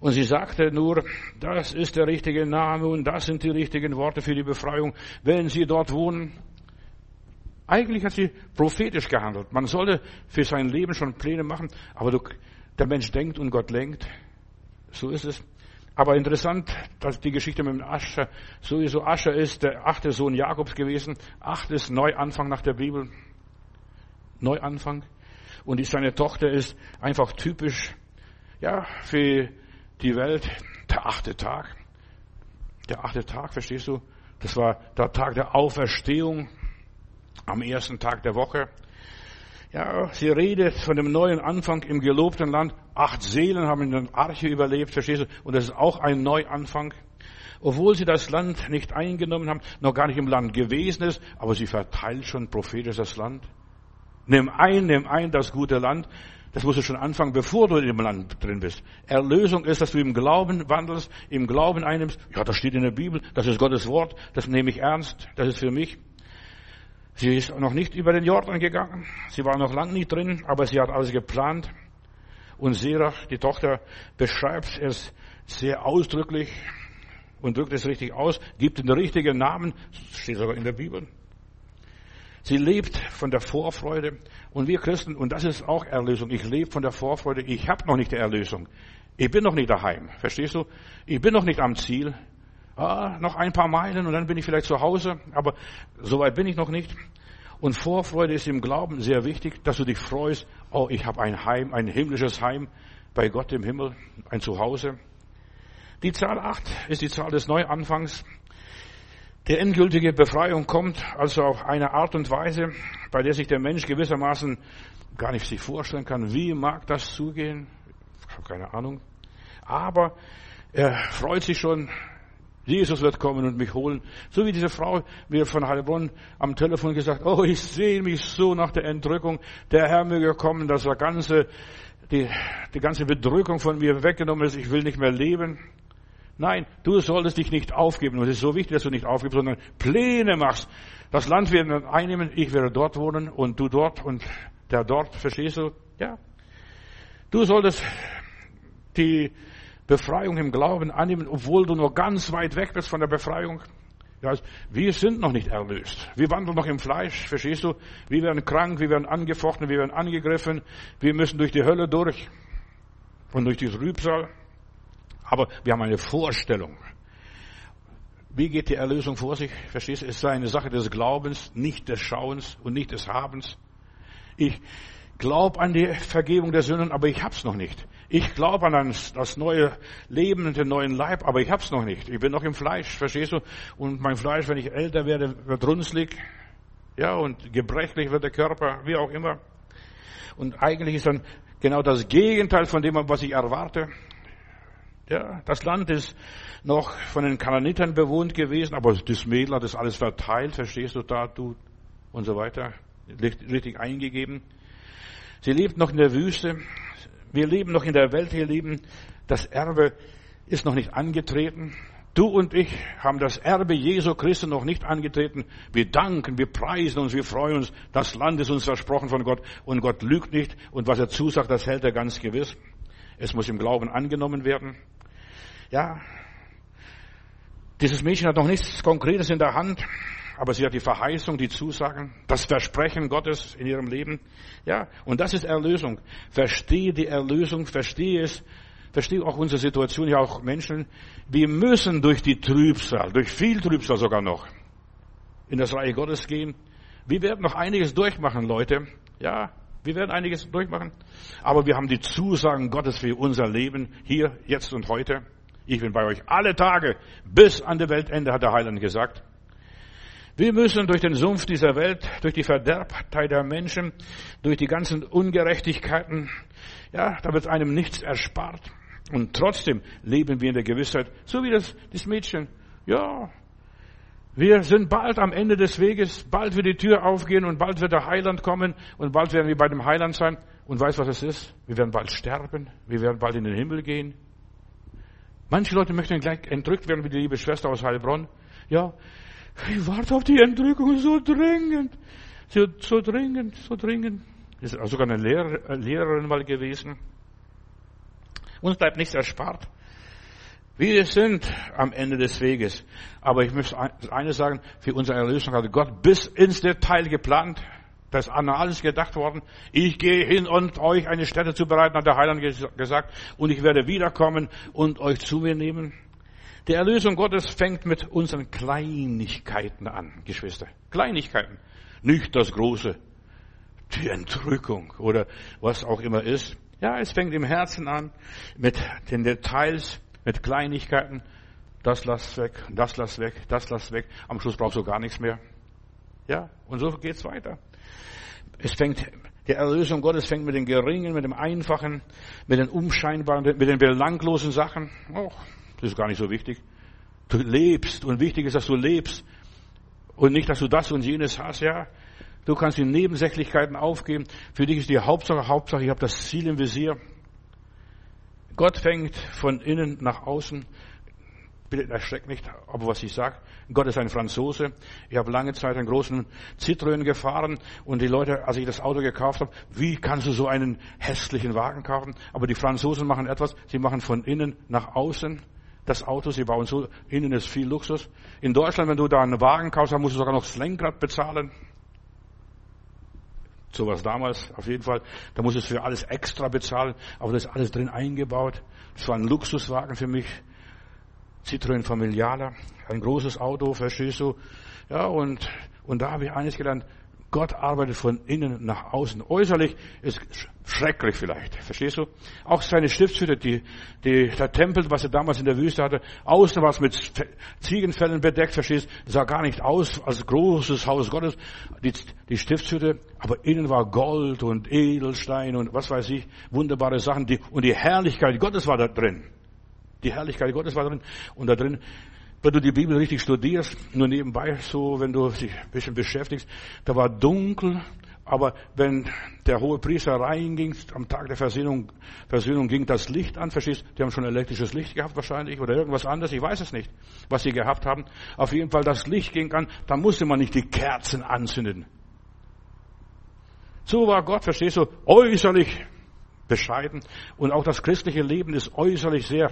Und sie sagte nur, das ist der richtige Name und das sind die richtigen Worte für die Befreiung. Wenn sie dort wohnen, eigentlich hat sie prophetisch gehandelt. Man sollte für sein Leben schon Pläne machen, aber du, der Mensch denkt und Gott lenkt. So ist es. Aber interessant, dass die Geschichte mit dem Ascher, sowieso Ascher ist der achte Sohn Jakobs gewesen. Acht ist Neuanfang nach der Bibel. Neuanfang. Und seine Tochter ist einfach typisch, ja, für die Welt. Der achte Tag. Der achte Tag, verstehst du? Das war der Tag der Auferstehung am ersten Tag der Woche. Ja, sie redet von dem neuen Anfang im gelobten Land. Acht Seelen haben in der Arche überlebt, verstehst du? Und das ist auch ein Neuanfang. Obwohl sie das Land nicht eingenommen haben, noch gar nicht im Land gewesen ist, aber sie verteilt schon prophetisch das Land. Nimm ein, nimm ein das gute Land. Das musst du schon anfangen, bevor du dem Land drin bist. Erlösung ist, dass du im Glauben wandelst, im Glauben einnimmst. Ja, das steht in der Bibel, das ist Gottes Wort, das nehme ich ernst, das ist für mich. Sie ist noch nicht über den Jordan gegangen, sie war noch lang nicht drin, aber sie hat alles geplant. Und Serach, die Tochter, beschreibt es sehr ausdrücklich und drückt es richtig aus, gibt den richtigen Namen, steht sogar in der Bibel. Sie lebt von der Vorfreude. Und wir Christen, und das ist auch Erlösung, ich lebe von der Vorfreude, ich habe noch nicht die Erlösung. Ich bin noch nicht daheim, verstehst du? Ich bin noch nicht am Ziel. Ah, noch ein paar Meilen und dann bin ich vielleicht zu Hause, aber so weit bin ich noch nicht. Und Vorfreude ist im Glauben sehr wichtig, dass du dich freust, oh, ich habe ein Heim, ein himmlisches Heim bei Gott im Himmel, ein Zuhause. Die Zahl 8 ist die Zahl des Neuanfangs. Die endgültige Befreiung kommt also auf eine Art und Weise, bei der sich der Mensch gewissermaßen gar nicht sich vorstellen kann, wie mag das zugehen? Ich habe keine Ahnung. Aber er freut sich schon, Jesus wird kommen und mich holen. So wie diese Frau mir von Heilbronn am Telefon gesagt, oh, ich sehe mich so nach der Entrückung. Der Herr möge kommen, dass der ganze, die, die ganze Bedrückung von mir weggenommen ist. Ich will nicht mehr leben. Nein, du solltest dich nicht aufgeben. Und es ist so wichtig, dass du nicht aufgibst, sondern Pläne machst. Das Land werden wir einnehmen, ich werde dort wohnen und du dort und der dort, verstehst du? Ja. Du solltest die Befreiung im Glauben annehmen, obwohl du nur ganz weit weg bist von der Befreiung. Ja, wir sind noch nicht erlöst. Wir wandeln noch im Fleisch, verstehst du? Wir werden krank, wir werden angefochten, wir werden angegriffen. Wir müssen durch die Hölle durch und durch die Rübsal. Aber wir haben eine Vorstellung. Wie geht die Erlösung vor sich? Verstehst du? Es ist eine Sache des Glaubens, nicht des Schauens und nicht des Habens. Ich glaube an die Vergebung der Sünden, aber ich hab's noch nicht. Ich glaube an das neue Leben und den neuen Leib, aber ich hab's noch nicht. Ich bin noch im Fleisch, verstehst du? Und mein Fleisch, wenn ich älter werde, wird runzlig. Ja, und gebrechlich wird der Körper, wie auch immer. Und eigentlich ist dann genau das Gegenteil von dem, was ich erwarte. Ja, das Land ist noch von den Kananitern bewohnt gewesen, aber das Mädel hat das alles verteilt, verstehst du, da, du und so weiter, richtig eingegeben. Sie lebt noch in der Wüste. Wir leben noch in der Welt, wir leben. Das Erbe ist noch nicht angetreten. Du und ich haben das Erbe Jesu Christi noch nicht angetreten. Wir danken, wir preisen uns, wir freuen uns. Das Land ist uns versprochen von Gott und Gott lügt nicht. Und was er zusagt, das hält er ganz gewiss. Es muss im Glauben angenommen werden. Ja, dieses Mädchen hat noch nichts Konkretes in der Hand, aber sie hat die Verheißung, die Zusagen, das Versprechen Gottes in ihrem Leben. Ja, und das ist Erlösung. Verstehe die Erlösung, verstehe es, verstehe auch unsere Situation, ja auch Menschen. Wir müssen durch die Trübsal, durch viel Trübsal sogar noch, in das Reich Gottes gehen. Wir werden noch einiges durchmachen, Leute. Ja, wir werden einiges durchmachen. Aber wir haben die Zusagen Gottes für unser Leben hier, jetzt und heute. Ich bin bei euch alle Tage bis an der Weltende, hat der Heiland gesagt. Wir müssen durch den Sumpf dieser Welt, durch die Verderbtheit der Menschen, durch die ganzen Ungerechtigkeiten, ja, da wird einem nichts erspart. Und trotzdem leben wir in der Gewissheit, so wie das, das Mädchen, ja, wir sind bald am Ende des Weges, bald wird die Tür aufgehen und bald wird der Heiland kommen und bald werden wir bei dem Heiland sein. Und weißt was es ist? Wir werden bald sterben, wir werden bald in den Himmel gehen. Manche Leute möchten gleich entrückt werden, wie die liebe Schwester aus Heilbronn. Ja, ich warte auf die Entrückung so dringend. So, so dringend, so dringend. Ist sogar eine Lehrer, Lehrerin mal gewesen. Uns bleibt nichts erspart. Wir sind am Ende des Weges. Aber ich möchte eines sagen, für unsere Erlösung hat Gott bis ins Detail geplant. Das ist an alles gedacht worden. Ich gehe hin und euch eine Stätte zu bereiten, hat der Heiland gesagt, und ich werde wiederkommen und euch zu mir nehmen. Die Erlösung Gottes fängt mit unseren Kleinigkeiten an, Geschwister. Kleinigkeiten. Nicht das Große. Die Entrückung oder was auch immer ist. Ja, es fängt im Herzen an, mit den Details, mit Kleinigkeiten. Das lass weg, das lass weg, das lass weg. Am Schluss brauchst du gar nichts mehr. Ja, und so geht's weiter. Es fängt, die Erlösung Gottes fängt mit den geringen, mit dem einfachen, mit den unscheinbaren, mit den belanglosen Sachen. Oh, das ist gar nicht so wichtig. Du lebst und wichtig ist, dass du lebst und nicht, dass du das und jenes hast. Ja, Du kannst die Nebensächlichkeiten aufgeben. Für dich ist die Hauptsache, Hauptsache, ich habe das Ziel im Visier. Gott fängt von innen nach außen. Bitte erschreckt nicht, aber was ich sage. Gott ist ein Franzose. Ich habe lange Zeit einen großen Citroën gefahren und die Leute, als ich das Auto gekauft habe, wie kannst du so einen hässlichen Wagen kaufen? Aber die Franzosen machen etwas, sie machen von innen nach außen das Auto, sie bauen so, innen ist viel Luxus. In Deutschland, wenn du da einen Wagen kaufst, dann musst du sogar noch das Lenkrad bezahlen. So was damals, auf jeden Fall. Da musst du für alles extra bezahlen, aber das ist alles drin eingebaut. Das war ein Luxuswagen für mich. Citroën Familiala, ein großes Auto, verstehst du? Ja, und, und da habe ich eines gelernt. Gott arbeitet von innen nach außen. Äußerlich ist schrecklich vielleicht. Verstehst du? Auch seine Stiftshütte, die, die, der Tempel, was er damals in der Wüste hatte, außen war es mit Ziegenfällen bedeckt, verstehst du? sah gar nicht aus als großes Haus Gottes, die, die Stiftshütte, aber innen war Gold und Edelstein und was weiß ich, wunderbare Sachen, die, und die Herrlichkeit Gottes war da drin. Die Herrlichkeit Gottes war drin. Und da drin wenn du die Bibel richtig studierst, nur nebenbei so, wenn du dich ein bisschen beschäftigst, da war dunkel, aber wenn der hohe Priester reinging, am Tag der Versöhnung, Versöhnung ging das Licht an, verstehst? Die haben schon elektrisches Licht gehabt wahrscheinlich oder irgendwas anderes, ich weiß es nicht, was sie gehabt haben. Auf jeden Fall das Licht ging an, da musste man nicht die Kerzen anzünden. So war Gott, verstehst du, äußerlich bescheiden und auch das christliche Leben ist äußerlich sehr,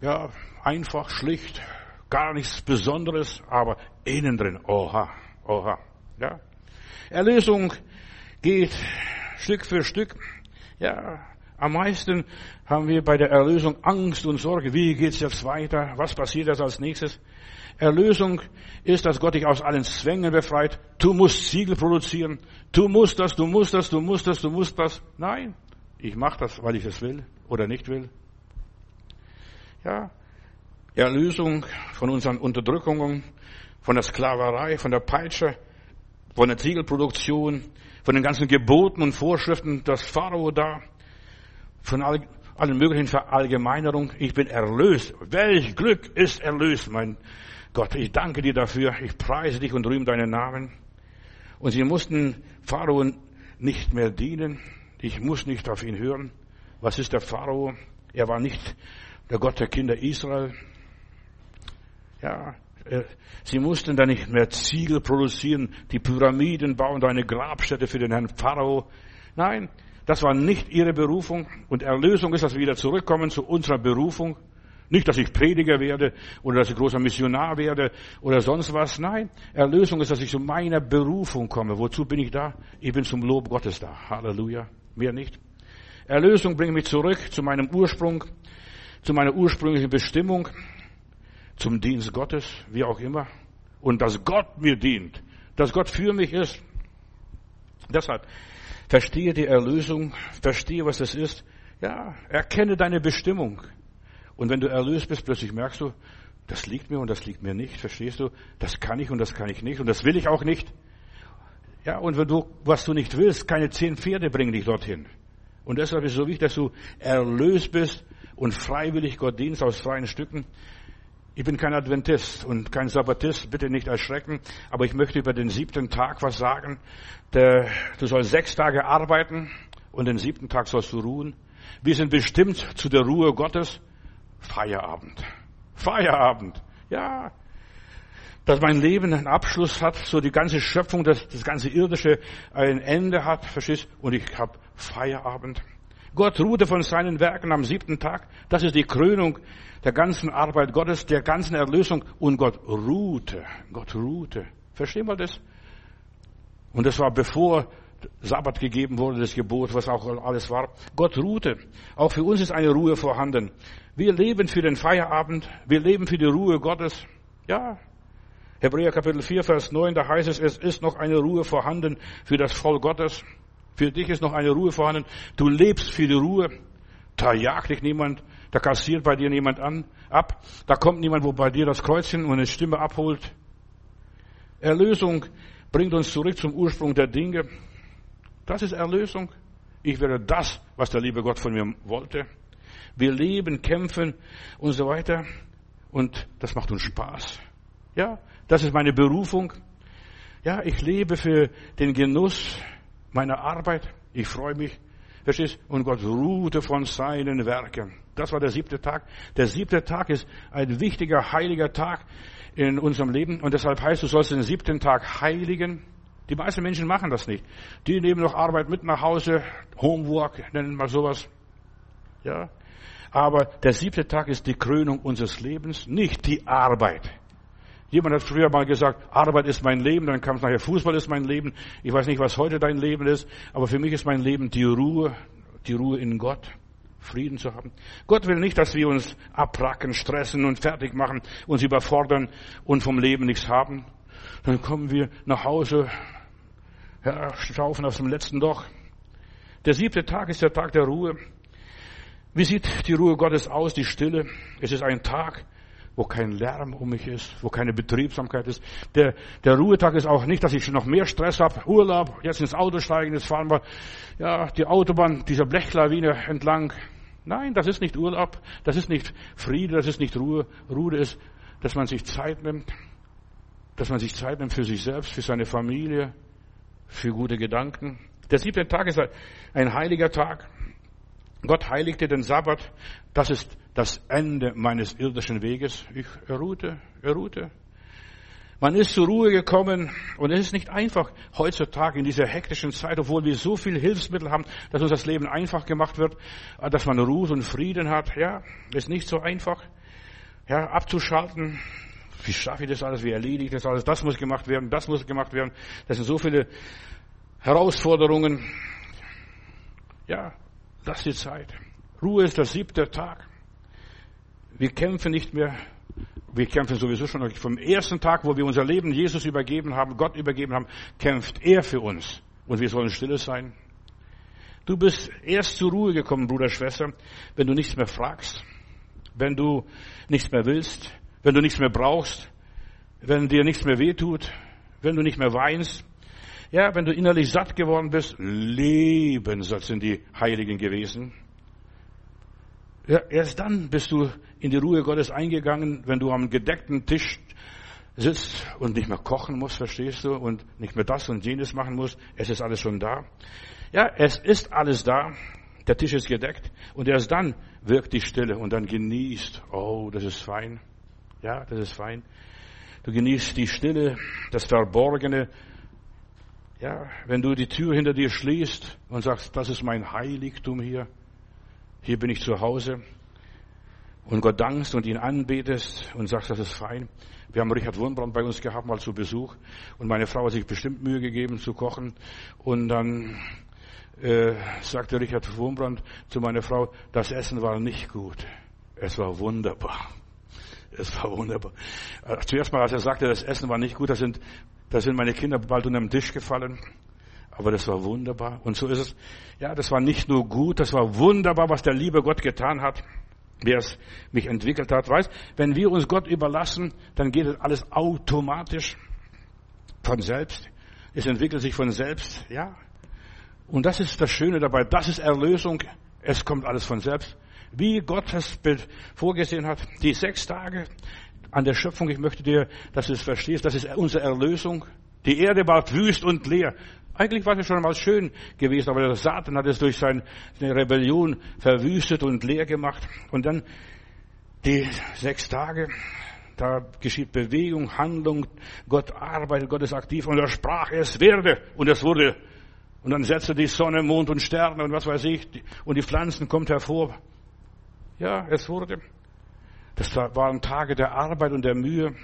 ja, einfach, schlicht, gar nichts Besonderes, aber innen drin, oha, oha, ja. Erlösung geht Stück für Stück, ja. Am meisten haben wir bei der Erlösung Angst und Sorge. Wie geht's jetzt weiter? Was passiert jetzt als nächstes? Erlösung ist, dass Gott dich aus allen Zwängen befreit. Du musst Siegel produzieren. Du musst das, du musst das, du musst das, du musst das. Nein, ich mache das, weil ich es will oder nicht will. Ja, Erlösung von unseren Unterdrückungen, von der Sklaverei, von der Peitsche, von der Ziegelproduktion, von den ganzen Geboten und Vorschriften, das Pharao da, von all, allen möglichen Verallgemeinerungen. Ich bin erlöst. Welch Glück ist erlöst, mein Gott. Ich danke dir dafür. Ich preise dich und rühme deinen Namen. Und sie mussten Pharao nicht mehr dienen. Ich muss nicht auf ihn hören. Was ist der Pharao? Er war nicht der Gott der Kinder Israel. Ja, äh, sie mussten da nicht mehr Ziegel produzieren, die Pyramiden bauen, eine Grabstätte für den Herrn Pharao. Nein, das war nicht ihre Berufung. Und Erlösung ist, dass wir wieder zurückkommen zu unserer Berufung. Nicht, dass ich Prediger werde oder dass ich großer Missionar werde oder sonst was. Nein, Erlösung ist, dass ich zu meiner Berufung komme. Wozu bin ich da? Ich bin zum Lob Gottes da. Halleluja. Mehr nicht. Erlösung bringt mich zurück zu meinem Ursprung, zu meiner ursprünglichen Bestimmung zum Dienst Gottes, wie auch immer. Und dass Gott mir dient, dass Gott für mich ist. Deshalb, verstehe die Erlösung, verstehe, was es ist. Ja, erkenne deine Bestimmung. Und wenn du erlöst bist, plötzlich merkst du, das liegt mir und das liegt mir nicht, verstehst du? Das kann ich und das kann ich nicht und das will ich auch nicht. Ja, und wenn du, was du nicht willst, keine zehn Pferde bringen dich dorthin. Und deshalb ist es so wichtig, dass du erlöst bist und freiwillig Gott dienst aus freien Stücken. Ich bin kein Adventist und kein Sabbatist, bitte nicht erschrecken, aber ich möchte über den siebten Tag was sagen. Der, du sollst sechs Tage arbeiten und den siebten Tag sollst du ruhen. Wir sind bestimmt zu der Ruhe Gottes. Feierabend. Feierabend. Ja. Dass mein Leben einen Abschluss hat, so die ganze Schöpfung, das, das ganze Irdische ein Ende hat, verstehst? Und ich habe Feierabend. Gott ruhte von seinen Werken am siebten Tag. Das ist die Krönung der ganzen Arbeit Gottes, der ganzen Erlösung. Und Gott ruhte. Gott ruhte. Verstehen wir das? Und das war bevor Sabbat gegeben wurde, das Gebot, was auch alles war. Gott ruhte. Auch für uns ist eine Ruhe vorhanden. Wir leben für den Feierabend. Wir leben für die Ruhe Gottes. Ja. Hebräer Kapitel 4, Vers 9, da heißt es, es ist noch eine Ruhe vorhanden für das Volk Gottes. Für dich ist noch eine Ruhe vorhanden. Du lebst für die Ruhe. Da jagt dich niemand. Da kassiert bei dir niemand an, ab. Da kommt niemand, wo bei dir das Kreuzchen und eine Stimme abholt. Erlösung bringt uns zurück zum Ursprung der Dinge. Das ist Erlösung. Ich werde das, was der liebe Gott von mir wollte. Wir leben, kämpfen und so weiter. Und das macht uns Spaß. Ja, das ist meine Berufung. Ja, ich lebe für den Genuss meiner Arbeit. Ich freue mich. Verstehst? Und Gott ruhte von seinen Werken. Das war der siebte Tag. Der siebte Tag ist ein wichtiger, heiliger Tag in unserem Leben. Und deshalb heißt, du sollst den siebten Tag heiligen. Die meisten Menschen machen das nicht. Die nehmen noch Arbeit mit nach Hause. Homework, nennen wir sowas. Ja. Aber der siebte Tag ist die Krönung unseres Lebens, nicht die Arbeit. Jemand hat früher mal gesagt, Arbeit ist mein Leben, dann kam es nachher, Fußball ist mein Leben. Ich weiß nicht, was heute dein Leben ist, aber für mich ist mein Leben die Ruhe, die Ruhe in Gott, Frieden zu haben. Gott will nicht, dass wir uns abpracken, stressen und fertig machen, uns überfordern und vom Leben nichts haben. Dann kommen wir nach Hause, ja, staufen aus dem letzten Loch. Der siebte Tag ist der Tag der Ruhe. Wie sieht die Ruhe Gottes aus, die Stille? Es ist ein Tag, wo kein Lärm um mich ist, wo keine Betriebsamkeit ist. Der, der Ruhetag ist auch nicht, dass ich noch mehr Stress habe, Urlaub, jetzt ins Auto steigen, jetzt fahren wir ja, die Autobahn dieser Blechlawine entlang. Nein, das ist nicht Urlaub, das ist nicht Friede, das ist nicht Ruhe. Ruhe ist, dass man sich Zeit nimmt, dass man sich Zeit nimmt für sich selbst, für seine Familie, für gute Gedanken. Der siebte Tag ist ein heiliger Tag. Gott heiligte den Sabbat. Das ist das Ende meines irdischen Weges. Ich ruhte, ruhte. Man ist zur Ruhe gekommen und es ist nicht einfach heutzutage in dieser hektischen Zeit, obwohl wir so viel Hilfsmittel haben, dass uns das Leben einfach gemacht wird, dass man Ruhe und Frieden hat. Ja, ist nicht so einfach. Ja, abzuschalten. Wie schaffe ich das alles? Wie erledige ich das alles? Das muss gemacht werden, das muss gemacht werden. Das sind so viele Herausforderungen. Ja, das ist die Zeit. Ruhe ist der siebte Tag. Wir kämpfen nicht mehr. Wir kämpfen sowieso schon vom ersten Tag, wo wir unser Leben Jesus übergeben haben, Gott übergeben haben, kämpft er für uns. Und wir sollen stille sein. Du bist erst zur Ruhe gekommen, Bruder, Schwester, wenn du nichts mehr fragst, wenn du nichts mehr willst, wenn du nichts mehr brauchst, wenn dir nichts mehr wehtut, wenn du nicht mehr weinst, ja, wenn du innerlich satt geworden bist, Lebenssatz sind die Heiligen gewesen. Ja, erst dann bist du in die Ruhe Gottes eingegangen, wenn du am gedeckten Tisch sitzt und nicht mehr kochen musst, verstehst du, und nicht mehr das und jenes machen musst. Es ist alles schon da. Ja, es ist alles da. Der Tisch ist gedeckt und erst dann wirkt die Stille und dann genießt. Oh, das ist fein. Ja, das ist fein. Du genießt die Stille, das Verborgene, ja, wenn du die Tür hinter dir schließt und sagst, das ist mein Heiligtum hier, hier bin ich zu Hause und Gott dankst und ihn anbetest und sagst, das ist fein. Wir haben Richard Wurmbrand bei uns gehabt, mal zu Besuch und meine Frau hat sich bestimmt Mühe gegeben zu kochen und dann äh, sagte Richard Wurmbrand zu meiner Frau, das Essen war nicht gut. Es war wunderbar. Es war wunderbar. Äh, zuerst mal, als er sagte, das Essen war nicht gut, da sind da sind meine Kinder bald unter den Tisch gefallen. Aber das war wunderbar. Und so ist es. Ja, das war nicht nur gut, das war wunderbar, was der liebe Gott getan hat, wie es mich entwickelt hat. Weißt, wenn wir uns Gott überlassen, dann geht alles automatisch von selbst. Es entwickelt sich von selbst, ja. Und das ist das Schöne dabei. Das ist Erlösung. Es kommt alles von selbst. Wie Gott es vorgesehen hat. Die sechs Tage, an der Schöpfung. Ich möchte dir, dass du es verstehst. Das ist unsere Erlösung. Die Erde war wüst und leer. Eigentlich war es schon mal schön gewesen, aber der Satan hat es durch seine Rebellion verwüstet und leer gemacht. Und dann die sechs Tage, da geschieht Bewegung, Handlung, Gott arbeitet, Gott ist aktiv und er sprach, es werde und es wurde. Und dann setzte die Sonne, Mond und Sterne und was weiß ich und die Pflanzen kommt hervor. Ja, es wurde. Das waren Tage der Arbeit und der Mühe.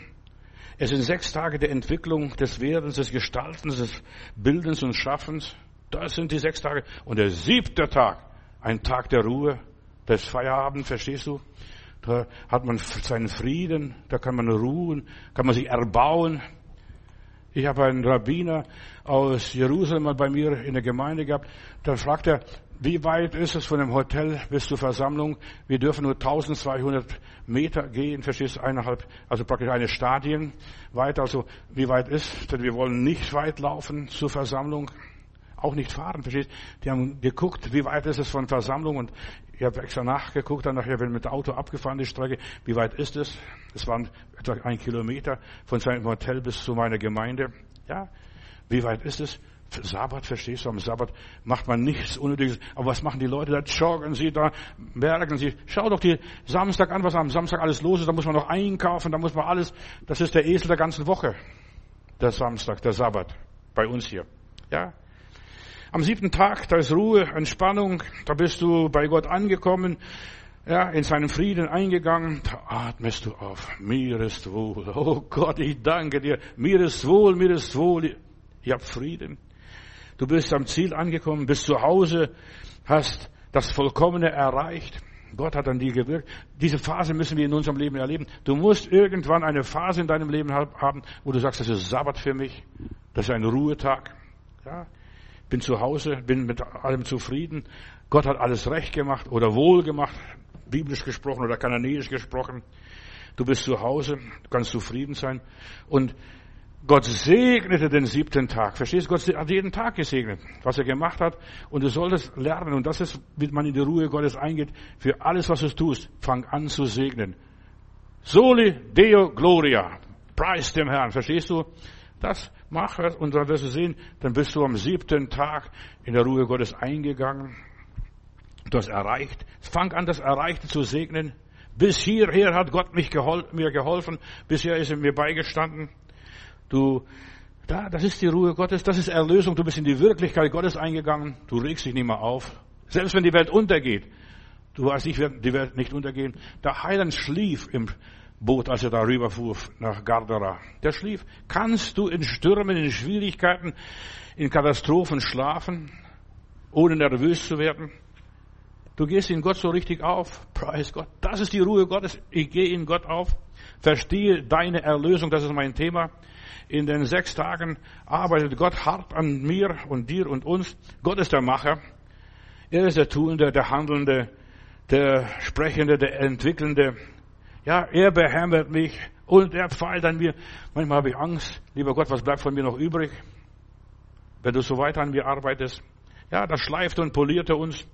Es sind sechs Tage der Entwicklung, des Werdens, des Gestaltens, des Bildens und Schaffens. Das sind die sechs Tage. Und der siebte Tag, ein Tag der Ruhe, des Feierabend, verstehst du? Da hat man seinen Frieden, da kann man ruhen, kann man sich erbauen. Ich habe einen Rabbiner aus Jerusalem mal bei mir in der Gemeinde gehabt. Da fragt er, wie weit ist es von dem Hotel bis zur Versammlung? Wir dürfen nur 1200 Meter gehen, verstehst du, eineinhalb, also praktisch eine Stadien weit. Also wie weit ist? Denn wir wollen nicht weit laufen zur Versammlung, auch nicht fahren, verstehst? Die haben geguckt, wie weit ist es von Versammlung und ich habe extra nachgeguckt, dann nachher, wenn mit dem Auto abgefahren die Strecke, wie weit ist es? Es waren etwa ein Kilometer von seinem Hotel bis zu meiner Gemeinde. Ja? Wie weit ist es? Sabbat, verstehst du? Am Sabbat macht man nichts Unnötiges. Aber was machen die Leute? Da joggen sie, da bergen sie. Schau doch die Samstag an, was am Samstag alles los ist. Da muss man noch einkaufen, da muss man alles. Das ist der Esel der ganzen Woche. Der Samstag, der Sabbat. Bei uns hier. Ja? Am siebten Tag, da ist Ruhe, Entspannung. Da bist du bei Gott angekommen. Ja, in seinen Frieden eingegangen, da atmest du auf. Mir ist wohl. Oh Gott, ich danke dir. Mir ist wohl, mir ist wohl. Ich habe Frieden. Du bist am Ziel angekommen, bist zu Hause, hast das Vollkommene erreicht. Gott hat an dir gewirkt. Diese Phase müssen wir in unserem Leben erleben. Du musst irgendwann eine Phase in deinem Leben haben, wo du sagst, das ist Sabbat für mich. Das ist ein Ruhetag. Ja, bin zu Hause, bin mit allem zufrieden. Gott hat alles recht gemacht oder wohl gemacht, biblisch gesprochen oder kananäisch gesprochen. Du bist zu Hause, kannst zufrieden sein. Und Gott segnete den siebten Tag. Verstehst du? Gott hat jeden Tag gesegnet, was er gemacht hat. Und du solltest lernen, und das ist, wie man in die Ruhe Gottes eingeht, für alles, was du tust, fang an zu segnen. Soli Deo Gloria. Preis dem Herrn. Verstehst du? Das mach es und dann wirst du sehen, dann bist du am siebten Tag in der Ruhe Gottes eingegangen. Du hast erreicht. Fang an, das Erreichte zu segnen. Bis hierher hat Gott mich gehol mir geholfen. Bisher ist er mir beigestanden. Du, da, das ist die Ruhe Gottes, das ist Erlösung. Du bist in die Wirklichkeit Gottes eingegangen. Du regst dich nicht mehr auf. Selbst wenn die Welt untergeht. Du weißt, ich werde die Welt nicht untergehen. Der Heiland schlief im Boot, als er da rüberfuhr nach Gardera. Der schlief. Kannst du in Stürmen, in Schwierigkeiten, in Katastrophen schlafen, ohne nervös zu werden? Du gehst in Gott so richtig auf. Preis Gott. Das ist die Ruhe Gottes. Ich gehe in Gott auf. Verstehe deine Erlösung. Das ist mein Thema. In den sechs Tagen arbeitet Gott hart an mir und dir und uns. Gott ist der Macher. Er ist der Tuende, der Handelnde, der Sprechende, der Entwickelnde. Ja, er behämmert mich und er pfeilt an mir. Manchmal habe ich Angst. Lieber Gott, was bleibt von mir noch übrig? Wenn du so weiter an mir arbeitest. Ja, das schleift und poliert er uns.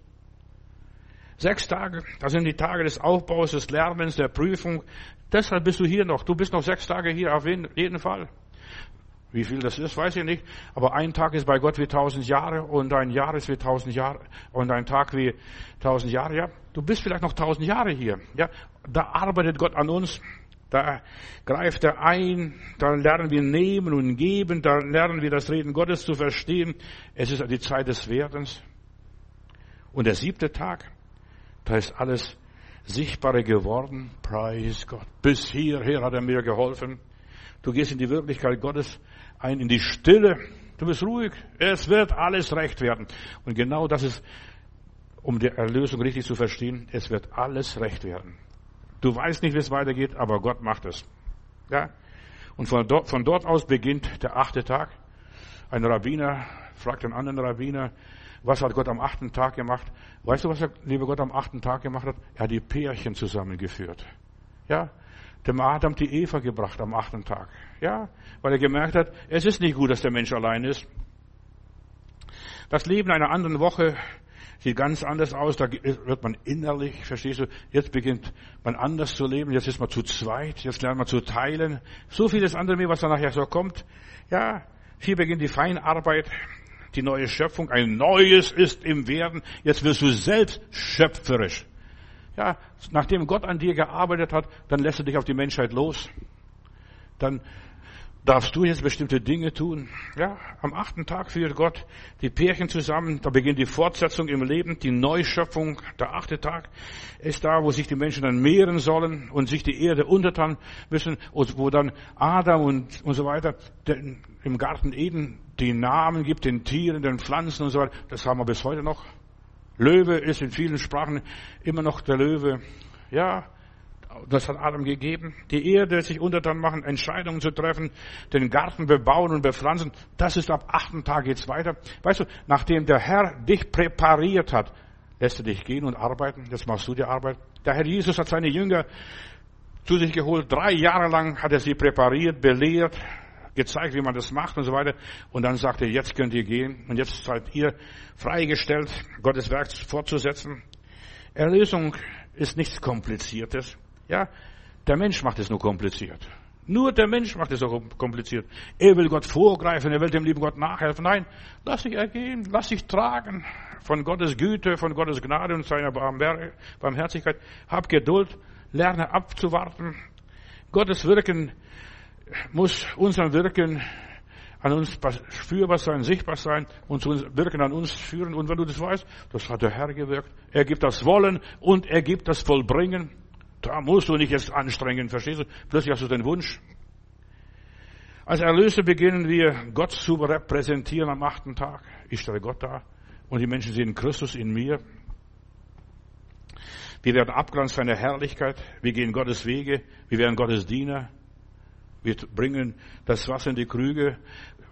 Sechs Tage, das sind die Tage des Aufbaus, des Lernens, der Prüfung. Deshalb bist du hier noch. Du bist noch sechs Tage hier, auf jeden Fall. Wie viel das ist, weiß ich nicht. Aber ein Tag ist bei Gott wie tausend Jahre und ein Jahr ist wie tausend Jahre und ein Tag wie tausend Jahre. Ja, du bist vielleicht noch tausend Jahre hier. Ja, da arbeitet Gott an uns. Da greift er ein. Da lernen wir nehmen und geben. Da lernen wir das Reden Gottes zu verstehen. Es ist die Zeit des Werdens. Und der siebte Tag, da ist alles Sichtbare geworden. Preis Gott. Bis hierher hat er mir geholfen. Du gehst in die Wirklichkeit Gottes ein, in die Stille. Du bist ruhig. Es wird alles recht werden. Und genau das ist, um die Erlösung richtig zu verstehen, es wird alles recht werden. Du weißt nicht, wie es weitergeht, aber Gott macht es. Ja? Und von dort, von dort aus beginnt der achte Tag. Ein Rabbiner fragt einen anderen Rabbiner, was hat Gott am achten Tag gemacht? Weißt du, was der liebe Gott am achten Tag gemacht hat? Er hat die Pärchen zusammengeführt. Ja, dem Adam die Eva gebracht am achten Tag. Ja, weil er gemerkt hat, es ist nicht gut, dass der Mensch allein ist. Das Leben einer anderen Woche sieht ganz anders aus. Da wird man innerlich, verstehst du, jetzt beginnt man anders zu leben. Jetzt ist man zu zweit. Jetzt lernt man zu teilen. So vieles andere mehr, was da nachher so kommt. Ja, hier beginnt die Feinarbeit die neue Schöpfung, ein Neues ist im Werden. Jetzt wirst du selbst schöpferisch. Ja, nachdem Gott an dir gearbeitet hat, dann lässt er dich auf die Menschheit los. Dann darfst du jetzt bestimmte Dinge tun. Ja, am achten Tag führt Gott die Pärchen zusammen. Da beginnt die Fortsetzung im Leben, die Neuschöpfung. Der achte Tag ist da, wo sich die Menschen dann mehren sollen und sich die Erde untertan müssen und wo dann Adam und, und so weiter im Garten Eden die Namen gibt, den Tieren, den Pflanzen und so weiter. Das haben wir bis heute noch. Löwe ist in vielen Sprachen immer noch der Löwe. Ja, das hat Adam gegeben. Die Erde sich untertan machen, Entscheidungen zu treffen, den Garten bebauen und bepflanzen. Das ist ab achten Tag geht's weiter. Weißt du, nachdem der Herr dich präpariert hat, lässt er dich gehen und arbeiten. Jetzt machst du die Arbeit. Der Herr Jesus hat seine Jünger zu sich geholt. Drei Jahre lang hat er sie präpariert, belehrt, gezeigt, wie man das macht und so weiter. Und dann sagt er, jetzt könnt ihr gehen und jetzt seid ihr freigestellt, Gottes Werk fortzusetzen. Erlösung ist nichts Kompliziertes. Ja, der Mensch macht es nur kompliziert. Nur der Mensch macht es so kompliziert. Er will Gott vorgreifen, er will dem lieben Gott nachhelfen. Nein, lass dich ergehen, lass dich tragen von Gottes Güte, von Gottes Gnade und seiner Barmherzigkeit. Hab Geduld, lerne abzuwarten. Gottes Wirken muss unser Wirken an uns spürbar sein, sichtbar sein und zu uns Wirken an uns führen. Und wenn du das weißt, das hat der Herr gewirkt. Er gibt das Wollen und er gibt das Vollbringen. Da musst du nicht jetzt anstrengen, verstehst du? Plötzlich hast du den Wunsch. Als Erlöser beginnen wir, Gott zu repräsentieren am achten Tag. Ich stelle Gott da und die Menschen sehen Christus in mir. Wir werden Abglanz seiner Herrlichkeit. Wir gehen Gottes Wege. Wir werden Gottes Diener. Wir bringen das Wasser in die Krüge,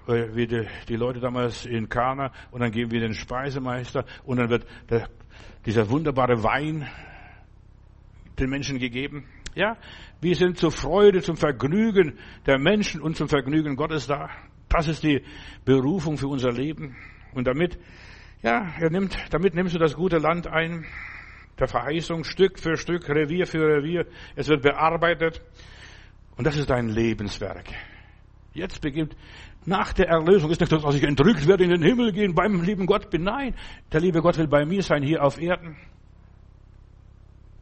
äh, wie die, die Leute damals in Kana, und dann geben wir den Speisemeister, und dann wird der, dieser wunderbare Wein den Menschen gegeben. Ja, wir sind zur Freude, zum Vergnügen der Menschen und zum Vergnügen Gottes da. Das ist die Berufung für unser Leben. Und damit, ja, er nimmt, damit nimmst du das gute Land ein, der Verheißung, Stück für Stück, Revier für Revier. Es wird bearbeitet. Und das ist dein Lebenswerk. Jetzt beginnt, nach der Erlösung ist nicht das, dass ich entrückt werde, in den Himmel gehen, beim lieben Gott bin. Nein, der liebe Gott will bei mir sein, hier auf Erden.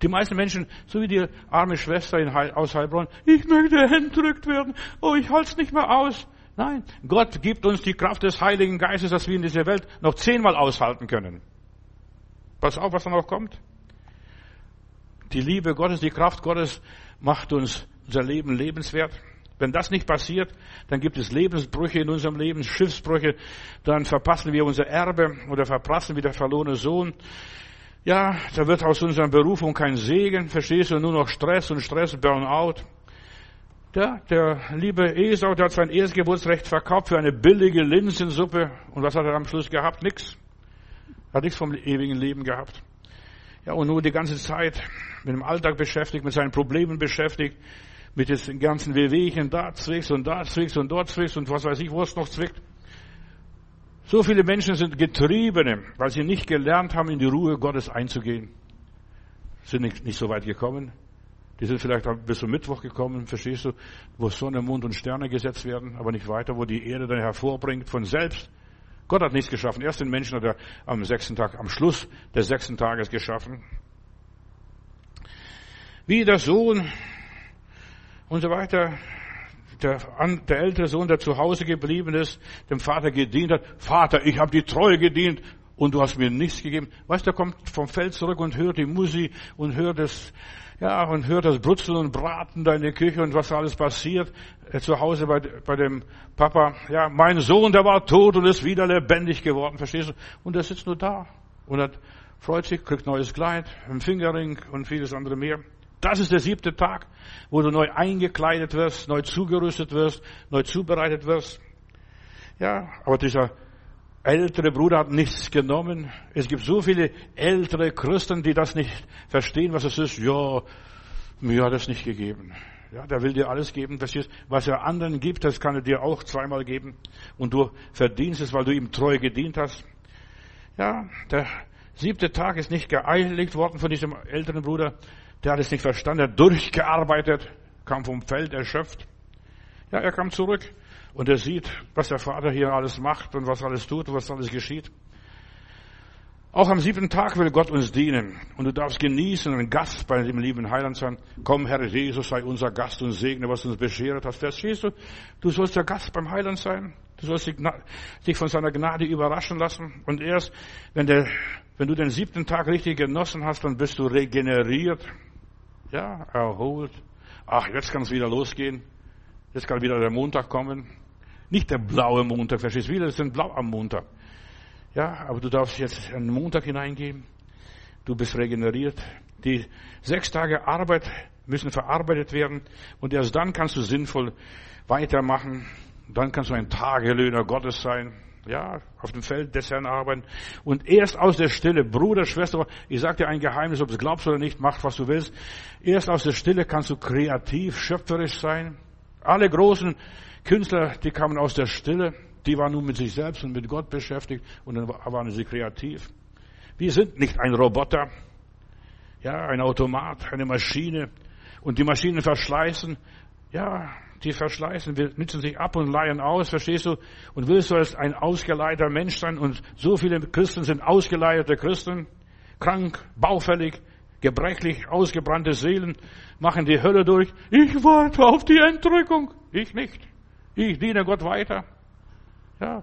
Die meisten Menschen, so wie die arme Schwester aus Heilbronn, ich möchte entrückt werden, oh, ich halte es nicht mehr aus. Nein, Gott gibt uns die Kraft des Heiligen Geistes, dass wir in dieser Welt noch zehnmal aushalten können. Pass auf, was da noch kommt. Die Liebe Gottes, die Kraft Gottes macht uns unser Leben lebenswert. Wenn das nicht passiert, dann gibt es Lebensbrüche in unserem Leben, Schiffsbrüche, dann verpassen wir unser Erbe oder verpassen wir der verlorene Sohn. Ja, da wird aus unserer Berufung kein Segen, verstehst du, nur noch Stress und Stress, Burnout. Ja, der liebe Esau, der hat sein Erstgeburtsrecht verkauft für eine billige Linsensuppe. Und was hat er am Schluss gehabt? Nix. Hat nichts vom ewigen Leben gehabt. Ja, und nur die ganze Zeit mit dem Alltag beschäftigt, mit seinen Problemen beschäftigt, mit den ganzen Wehwehchen, da zwickst und da zwickst und dort zwickst und was weiß ich, wo es noch zwickt. So viele Menschen sind Getriebene, weil sie nicht gelernt haben, in die Ruhe Gottes einzugehen. Sind nicht, nicht so weit gekommen. Die sind vielleicht bis zum Mittwoch gekommen, verstehst du, wo Sonne, Mond und Sterne gesetzt werden, aber nicht weiter, wo die Erde dann hervorbringt von selbst. Gott hat nichts geschaffen. Erst den Menschen hat er am sechsten Tag, am Schluss des sechsten Tages geschaffen. Wie der Sohn und so weiter. Der, der ältere Sohn, der zu Hause geblieben ist, dem Vater gedient hat. Vater, ich habe die Treue gedient und du hast mir nichts gegeben. Weißt du, kommt vom Feld zurück und hört die Musik und hört das, ja, und hört das Brutzeln und Braten da in der Küche und was alles passiert. Äh, zu Hause bei, bei dem Papa, ja, mein Sohn, der war tot und ist wieder lebendig geworden, verstehst du? Und er sitzt nur da und hat, freut sich, kriegt neues Kleid, einen Fingerring und vieles andere mehr. Das ist der siebte Tag, wo du neu eingekleidet wirst, neu zugerüstet wirst, neu zubereitet wirst. Ja, aber dieser ältere Bruder hat nichts genommen. Es gibt so viele ältere Christen, die das nicht verstehen, was es ist. Ja, mir hat es nicht gegeben. Ja, der will dir alles geben. Verstehst? Was er anderen gibt, das kann er dir auch zweimal geben. Und du verdienst es, weil du ihm treu gedient hast. Ja, der siebte Tag ist nicht geeinigt worden von diesem älteren Bruder. Der hat es nicht verstanden, er hat durchgearbeitet, kam vom Feld erschöpft. Ja, er kam zurück und er sieht, was der Vater hier alles macht und was alles tut und was alles geschieht. Auch am siebten Tag will Gott uns dienen und du darfst genießen, ein Gast bei dem lieben Heiland sein. Komm, Herr Jesus, sei unser Gast und segne, was uns beschert hast. Verstehst du? Du sollst der Gast beim Heiland sein. Du sollst dich von seiner Gnade überraschen lassen. Und erst, wenn, der, wenn du den siebten Tag richtig genossen hast, dann bist du regeneriert. Ja, erholt. Ach, jetzt kann es wieder losgehen. Jetzt kann wieder der Montag kommen. Nicht der blaue Montag, verstehst du? Wieder ist ein Blau am Montag. Ja, aber du darfst jetzt einen Montag hineingehen. Du bist regeneriert. Die sechs Tage Arbeit müssen verarbeitet werden und erst dann kannst du sinnvoll weitermachen. Dann kannst du ein Tagelöhner Gottes sein ja, auf dem Feld des Herrn arbeiten. Und erst aus der Stille, Bruder, Schwester, ich sag dir ein Geheimnis, ob du es glaubst oder nicht, mach was du willst. Erst aus der Stille kannst du kreativ, schöpferisch sein. Alle großen Künstler, die kamen aus der Stille, die waren nur mit sich selbst und mit Gott beschäftigt und dann waren sie kreativ. Wir sind nicht ein Roboter, ja, ein Automat, eine Maschine und die Maschinen verschleißen. Ja, die verschleißen, wir nützen sich ab und leihen aus, verstehst du? Und willst du als ein ausgeleihter Mensch sein? Und so viele Christen sind ausgeleierte Christen, krank, baufällig, gebrechlich, ausgebrannte Seelen, machen die Hölle durch. Ich warte auf die Entrückung. Ich nicht. Ich diene Gott weiter. Ja.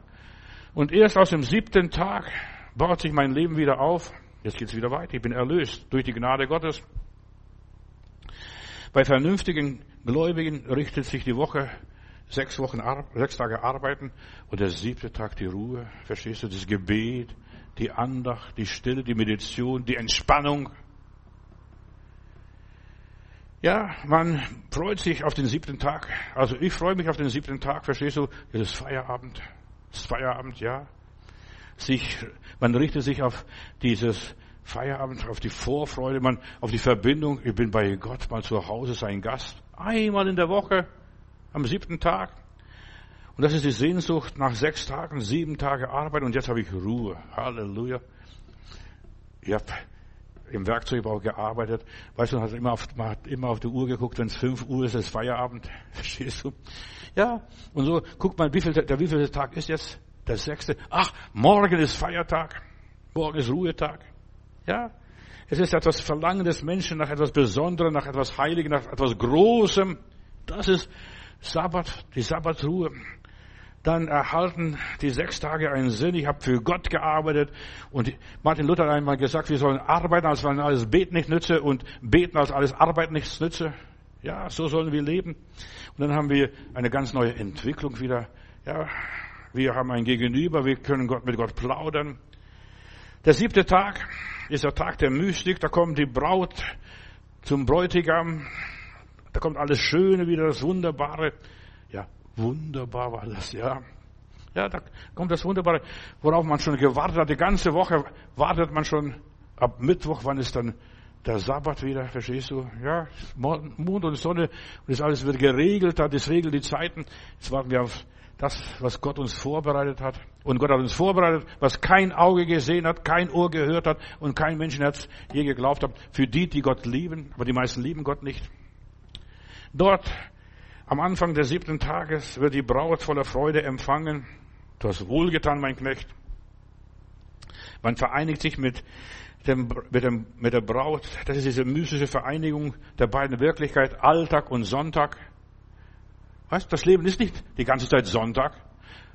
Und erst aus dem siebten Tag baut sich mein Leben wieder auf. Jetzt geht's wieder weiter. Ich bin erlöst durch die Gnade Gottes. Bei vernünftigen Gläubigen richtet sich die Woche sechs Wochen, sechs Tage arbeiten und der siebte Tag die Ruhe. Verstehst du? Das Gebet, die Andacht, die Stille, die Meditation, die Entspannung. Ja, man freut sich auf den siebten Tag. Also ich freue mich auf den siebten Tag, verstehst du? Es ist Feierabend. Es ist Feierabend, ja. Sich, man richtet sich auf dieses Feierabend, auf die Vorfreude, man, auf die Verbindung. Ich bin bei Gott mal zu Hause, sein Gast. Einmal in der Woche, am siebten Tag. Und das ist die Sehnsucht nach sechs Tagen, sieben Tage Arbeit und jetzt habe ich Ruhe. Halleluja. Ich habe im Werkzeugbau gearbeitet. Weißt du, man hat immer auf, man hat immer auf die Uhr geguckt, wenn es fünf Uhr ist, ist Feierabend. Verstehst du? Ja, und so, guck mal, wie viel, der wievielte Tag ist jetzt? Der sechste. Ach, morgen ist Feiertag. Morgen ist Ruhetag. Ja, es ist etwas Verlangen des Menschen nach etwas Besonderem, nach etwas Heiligem, nach etwas Großem. Das ist Sabbat, die Sabbatruhe dann erhalten die sechs Tage einen Sinn. Ich habe für Gott gearbeitet und Martin Luther hat einmal gesagt, wir sollen arbeiten, als wenn alles Beten nicht nütze und beten, als alles Arbeit nichts nütze. Ja, so sollen wir leben. Und dann haben wir eine ganz neue Entwicklung wieder. Ja, wir haben ein Gegenüber, wir können Gott mit Gott plaudern. Der siebte Tag ist der Tag der Mystik, da kommt die Braut zum Bräutigam, da kommt alles Schöne wieder, das Wunderbare. Ja, Wunderbar war das, ja. Ja, da kommt das Wunderbare, worauf man schon gewartet hat. Die ganze Woche wartet man schon ab Mittwoch, wann ist dann der Sabbat wieder, verstehst du? Ja, Mond und Sonne und das alles wird geregelt, das regelt die Zeiten. Jetzt warten wir auf das, was Gott uns vorbereitet hat. Und Gott hat uns vorbereitet, was kein Auge gesehen hat, kein Ohr gehört hat und kein Menschenherz je geglaubt hat. Für die, die Gott lieben, aber die meisten lieben Gott nicht. Dort am Anfang des siebten Tages wird die Braut voller Freude empfangen. Du hast wohlgetan, mein Knecht. Man vereinigt sich mit, dem, mit, dem, mit der Braut. Das ist diese mystische Vereinigung der beiden Wirklichkeit, Alltag und Sonntag. Weißt, das Leben ist nicht die ganze Zeit Sonntag.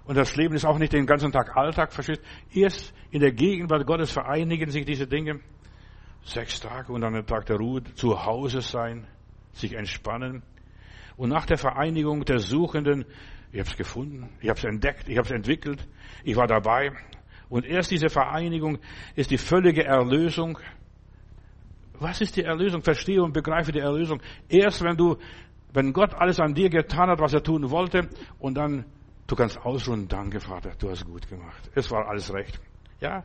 Und das Leben ist auch nicht den ganzen Tag Alltag, verstehst? Erst in der Gegenwart Gottes vereinigen sich diese Dinge. Sechs Tage und dann der Tag der Ruhe, zu Hause sein, sich entspannen. Und nach der Vereinigung der Suchenden, ich habe es gefunden, ich habe es entdeckt, ich habe es entwickelt, ich war dabei. Und erst diese Vereinigung ist die völlige Erlösung. Was ist die Erlösung? Verstehe und begreife die Erlösung. Erst wenn du, wenn Gott alles an dir getan hat, was er tun wollte, und dann du kannst ausruhen, danke Vater, du hast gut gemacht. Es war alles recht. Ja.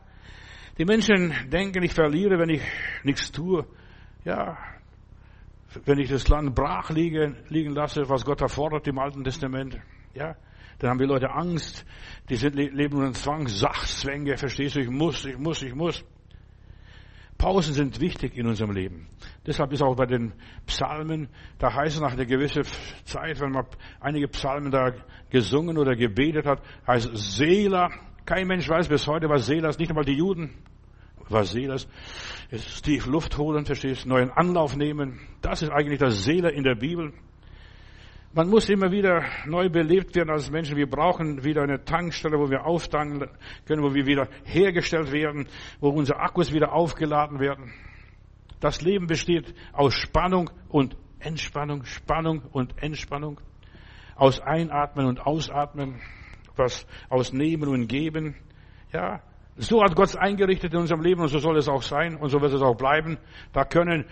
Die Menschen denken, ich verliere, wenn ich nichts tue. Ja, wenn ich das Land brach liegen, liegen lasse, was Gott erfordert im Alten Testament, ja, dann haben die Leute Angst, die sind, leben unter Zwang, Sachzwänge, verstehst du, ich muss, ich muss, ich muss. Pausen sind wichtig in unserem Leben. Deshalb ist auch bei den Psalmen, da heißt es nach einer gewissen Zeit, wenn man einige Psalmen da gesungen oder gebetet hat, heißt Seela. Kein Mensch weiß bis heute, was Seela ist, nicht einmal die Juden was Seeles. Jetzt tief Luft holen, verstehst, neuen Anlauf nehmen. Das ist eigentlich das Seele in der Bibel. Man muss immer wieder neu belebt werden als Menschen. Wir brauchen wieder eine Tankstelle, wo wir auftanken können, wo wir wieder hergestellt werden, wo unsere Akkus wieder aufgeladen werden. Das Leben besteht aus Spannung und Entspannung, Spannung und Entspannung, aus Einatmen und Ausatmen, was aus Nehmen und Geben. Ja, so hat Gott es eingerichtet in unserem Leben und so soll es auch sein und so wird es auch bleiben. Da können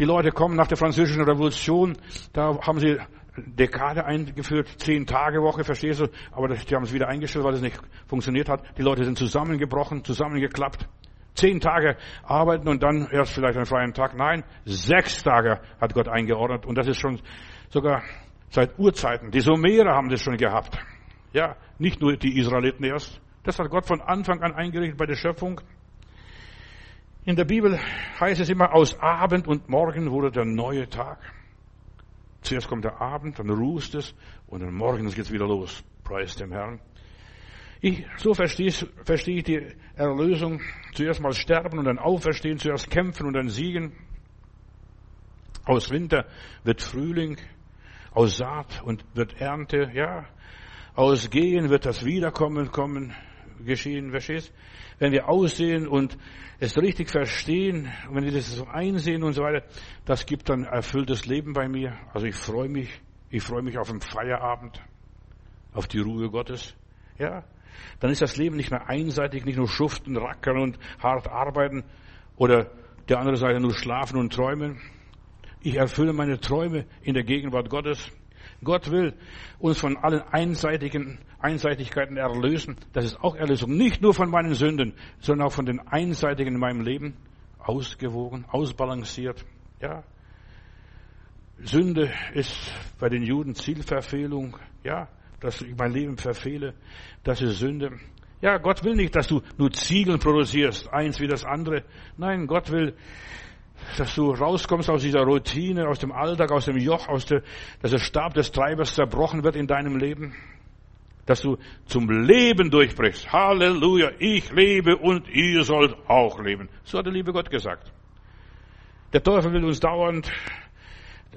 die Leute kommen nach der französischen Revolution, da haben sie Dekade eingeführt, zehn Tage Woche, verstehst du? Aber die haben es wieder eingestellt, weil es nicht funktioniert hat. Die Leute sind zusammengebrochen, zusammengeklappt. Zehn Tage arbeiten und dann erst vielleicht einen freien Tag. Nein, sechs Tage hat Gott eingeordnet und das ist schon sogar seit Urzeiten. Die Sumerer haben das schon gehabt. Ja, nicht nur die Israeliten erst. Das hat Gott von Anfang an eingerichtet bei der Schöpfung. In der Bibel heißt es immer, aus Abend und Morgen wurde der neue Tag. Zuerst kommt der Abend, dann rußt es und dann morgens geht's wieder los. Preis dem Herrn. Ich, so verstehe, verstehe ich die Erlösung. Zuerst mal sterben und dann auferstehen, zuerst kämpfen und dann siegen. Aus Winter wird Frühling, aus Saat und wird Ernte, ja. Aus Gehen wird das Wiederkommen kommen, geschehen, verstehst? Wenn wir aussehen und es richtig verstehen, wenn wir das so einsehen und so weiter, das gibt dann erfülltes Leben bei mir. Also ich freue mich, ich freue mich auf den Feierabend, auf die Ruhe Gottes, ja. Dann ist das Leben nicht mehr einseitig, nicht nur schuften, rackern und hart arbeiten oder der andere Seite nur schlafen und träumen. Ich erfülle meine Träume in der Gegenwart Gottes. Gott will uns von allen einseitigen Einseitigkeiten erlösen. Das ist auch Erlösung. Nicht nur von meinen Sünden, sondern auch von den Einseitigen in meinem Leben. Ausgewogen, ausbalanciert. Ja. Sünde ist bei den Juden Zielverfehlung. Ja. Dass ich mein Leben verfehle. Das ist Sünde. Ja, Gott will nicht, dass du nur Ziegel produzierst, eins wie das andere. Nein, Gott will, dass du rauskommst aus dieser Routine, aus dem Alltag, aus dem Joch, aus der, dass der Stab des Treibers zerbrochen wird in deinem Leben. Dass du zum Leben durchbrichst. Halleluja, ich lebe und ihr sollt auch leben. So hat der liebe Gott gesagt. Der Teufel will uns dauernd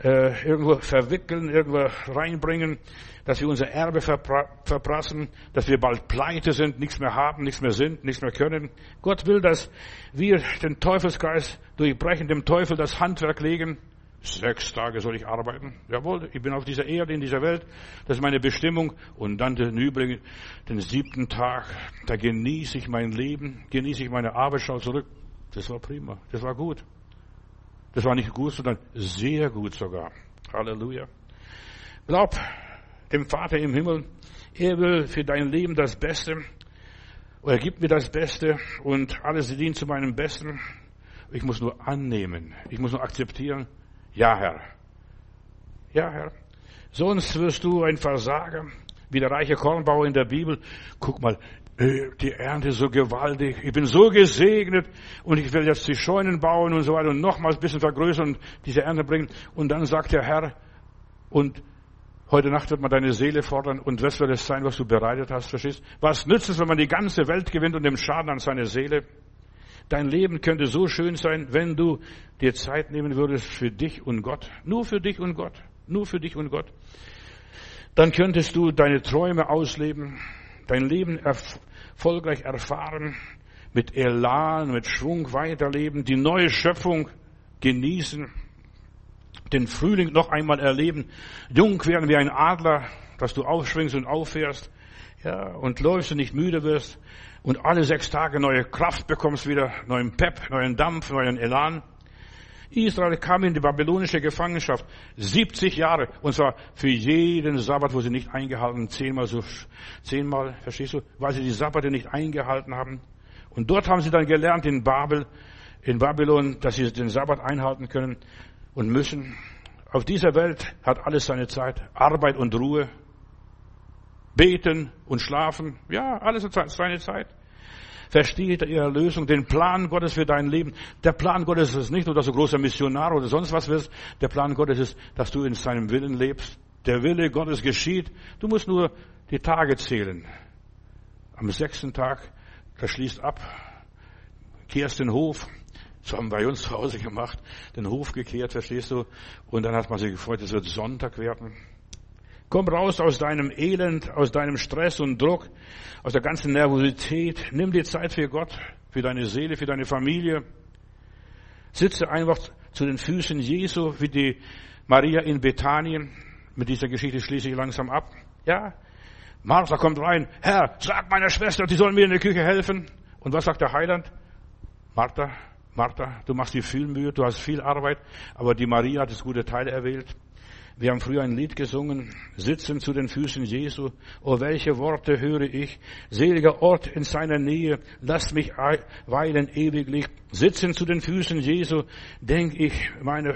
äh, irgendwo verwickeln, irgendwo reinbringen, dass wir unser Erbe verpra verprassen, dass wir bald pleite sind, nichts mehr haben, nichts mehr sind, nichts mehr können. Gott will, dass wir den Teufelskreis durchbrechen, dem Teufel das Handwerk legen. Sechs Tage soll ich arbeiten. Jawohl, ich bin auf dieser Erde, in dieser Welt. Das ist meine Bestimmung. Und dann den übrigen, den siebten Tag, da genieße ich mein Leben, genieße ich meine Arbeit, schau zurück. Das war prima. Das war gut. Das war nicht gut, sondern sehr gut sogar. Halleluja. Glaub dem Vater im Himmel, er will für dein Leben das Beste. Er gibt mir das Beste und alles dient zu meinem Besten. Ich muss nur annehmen. Ich muss nur akzeptieren. Ja, Herr. Ja, Herr. Sonst wirst du ein Versager, wie der reiche Kornbauer in der Bibel. Guck mal, äh, die Ernte ist so gewaltig. Ich bin so gesegnet und ich will jetzt die Scheunen bauen und so weiter und nochmals ein bisschen vergrößern und diese Ernte bringen. Und dann sagt der Herr, und heute Nacht wird man deine Seele fordern und was wird es sein, was du bereitet hast, verstehst? Was nützt es, wenn man die ganze Welt gewinnt und dem Schaden an seine Seele? Dein Leben könnte so schön sein, wenn du dir Zeit nehmen würdest für dich und Gott. Nur für dich und Gott. Nur für dich und Gott. Dann könntest du deine Träume ausleben dein Leben erfolgreich erfahren, mit Elan, mit Schwung weiterleben, die neue Schöpfung genießen, den Frühling noch einmal erleben, jung werden wie ein Adler, dass du aufschwingst und auffährst, ja, und läufst und nicht müde wirst und alle sechs Tage neue Kraft bekommst wieder, neuen Pep, neuen Dampf, neuen Elan. Israel kam in die babylonische Gefangenschaft 70 Jahre und zwar für jeden Sabbat, wo sie nicht eingehalten, zehnmal so, zehnmal, verstehst du, weil sie die Sabbate nicht eingehalten haben. Und dort haben sie dann gelernt in Babel, in Babylon, dass sie den Sabbat einhalten können und müssen. Auf dieser Welt hat alles seine Zeit, Arbeit und Ruhe, beten und schlafen, ja, alles hat seine Zeit. Verstehe die Erlösung, den Plan Gottes für dein Leben. Der Plan Gottes ist nicht nur, dass du großer Missionar oder sonst was wirst. Der Plan Gottes ist, dass du in seinem Willen lebst. Der Wille Gottes geschieht. Du musst nur die Tage zählen. Am sechsten Tag, das schließt ab, kehrst den Hof. So haben wir bei uns zu Hause gemacht, den Hof gekehrt, verstehst du? Und dann hat man sich gefreut, es wird Sonntag werden. Komm raus aus deinem Elend, aus deinem Stress und Druck, aus der ganzen Nervosität. Nimm dir Zeit für Gott, für deine Seele, für deine Familie. Sitze einfach zu den Füßen Jesu, wie die Maria in Bethanien. Mit dieser Geschichte schließe ich langsam ab. Ja, Martha kommt rein. Herr, sag meiner Schwester, die soll mir in der Küche helfen. Und was sagt der Heiland? Martha, Martha, du machst dir viel Mühe, du hast viel Arbeit, aber die Maria hat das gute Teil erwählt. Wir haben früher ein Lied gesungen, sitzen zu den Füßen Jesu. Oh, welche Worte höre ich. Seliger Ort in seiner Nähe, lass mich weilen ewiglich. Sitzen zu den Füßen Jesu, denk ich meine,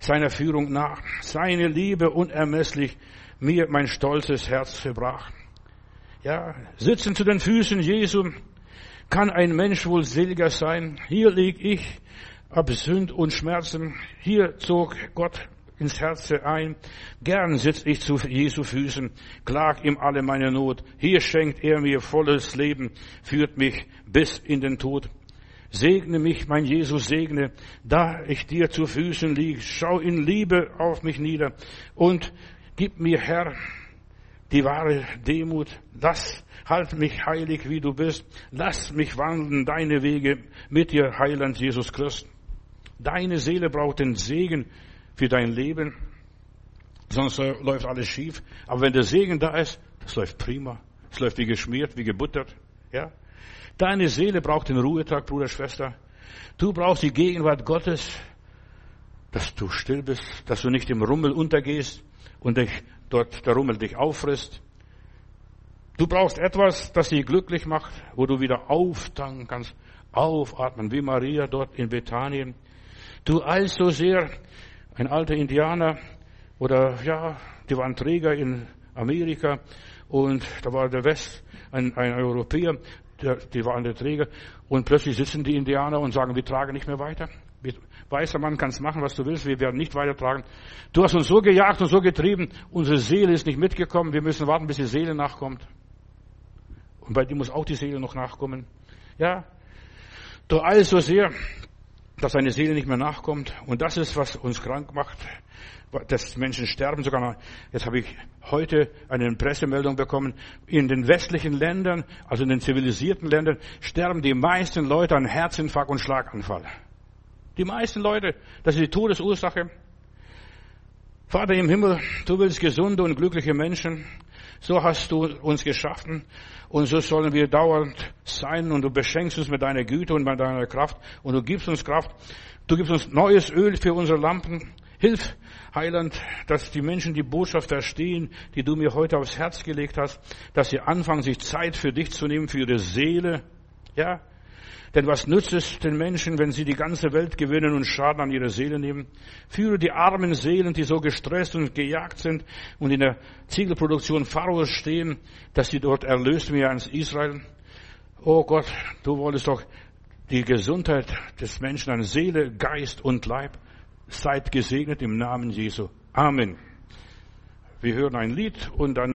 seiner Führung nach. Seine Liebe unermesslich mir mein stolzes Herz verbrach. Ja, sitzen zu den Füßen Jesu, kann ein Mensch wohl seliger sein. Hier lieg ich ab Sünd und Schmerzen. Hier zog Gott ins Herz ein. Gern sitz ich zu Jesu Füßen, klag ihm alle meine Not. Hier schenkt er mir volles Leben, führt mich bis in den Tod. Segne mich, mein Jesus, segne, da ich dir zu Füßen lieg. Schau in Liebe auf mich nieder und gib mir, Herr, die wahre Demut. Lass, halt mich heilig, wie du bist. Lass mich wandeln deine Wege mit dir, Heiland Jesus Christ. Deine Seele braucht den Segen für dein Leben. Sonst läuft alles schief. Aber wenn der Segen da ist, das läuft prima. Es läuft wie geschmiert, wie gebuttert. Ja? Deine Seele braucht den Ruhetag, Bruder, Schwester. Du brauchst die Gegenwart Gottes, dass du still bist, dass du nicht im Rummel untergehst und dich dort der Rummel dich auffrisst. Du brauchst etwas, das dich glücklich macht, wo du wieder auftanken kannst, aufatmen, wie Maria dort in Bethanien. Du eilst so sehr, ein alter Indianer, oder ja, die waren Träger in Amerika, und da war der West, ein, ein Europäer, der, die waren der Träger, und plötzlich sitzen die Indianer und sagen, wir tragen nicht mehr weiter. Weißer Mann kannst machen, was du willst, wir werden nicht weitertragen. Du hast uns so gejagt und so getrieben, unsere Seele ist nicht mitgekommen, wir müssen warten, bis die Seele nachkommt. Und bei dir muss auch die Seele noch nachkommen. Ja, du alles so sehr, dass deine Seele nicht mehr nachkommt. Und das ist, was uns krank macht, dass Menschen sterben. Sogar, jetzt habe ich heute eine Pressemeldung bekommen, in den westlichen Ländern, also in den zivilisierten Ländern, sterben die meisten Leute an Herzinfarkt und Schlaganfall. Die meisten Leute, das ist die Todesursache. Vater im Himmel, du willst gesunde und glückliche Menschen. So hast du uns geschaffen und so sollen wir dauernd sein und du beschenkst uns mit deiner Güte und mit deiner Kraft und du gibst uns Kraft. Du gibst uns neues Öl für unsere Lampen. Hilf, Heiland, dass die Menschen die Botschaft verstehen, die du mir heute aufs Herz gelegt hast, dass sie anfangen, sich Zeit für dich zu nehmen, für ihre Seele. Ja, denn was nützt es den Menschen, wenn sie die ganze Welt gewinnen und Schaden an ihre Seele nehmen? Führe die armen Seelen, die so gestresst und gejagt sind und in der Ziegelproduktion Pharaos stehen, dass sie dort erlöst werden ans Israel. Oh Gott, du wolltest doch die Gesundheit des Menschen an Seele, Geist und Leib. Seid gesegnet im Namen Jesu. Amen. Wir hören ein Lied und dann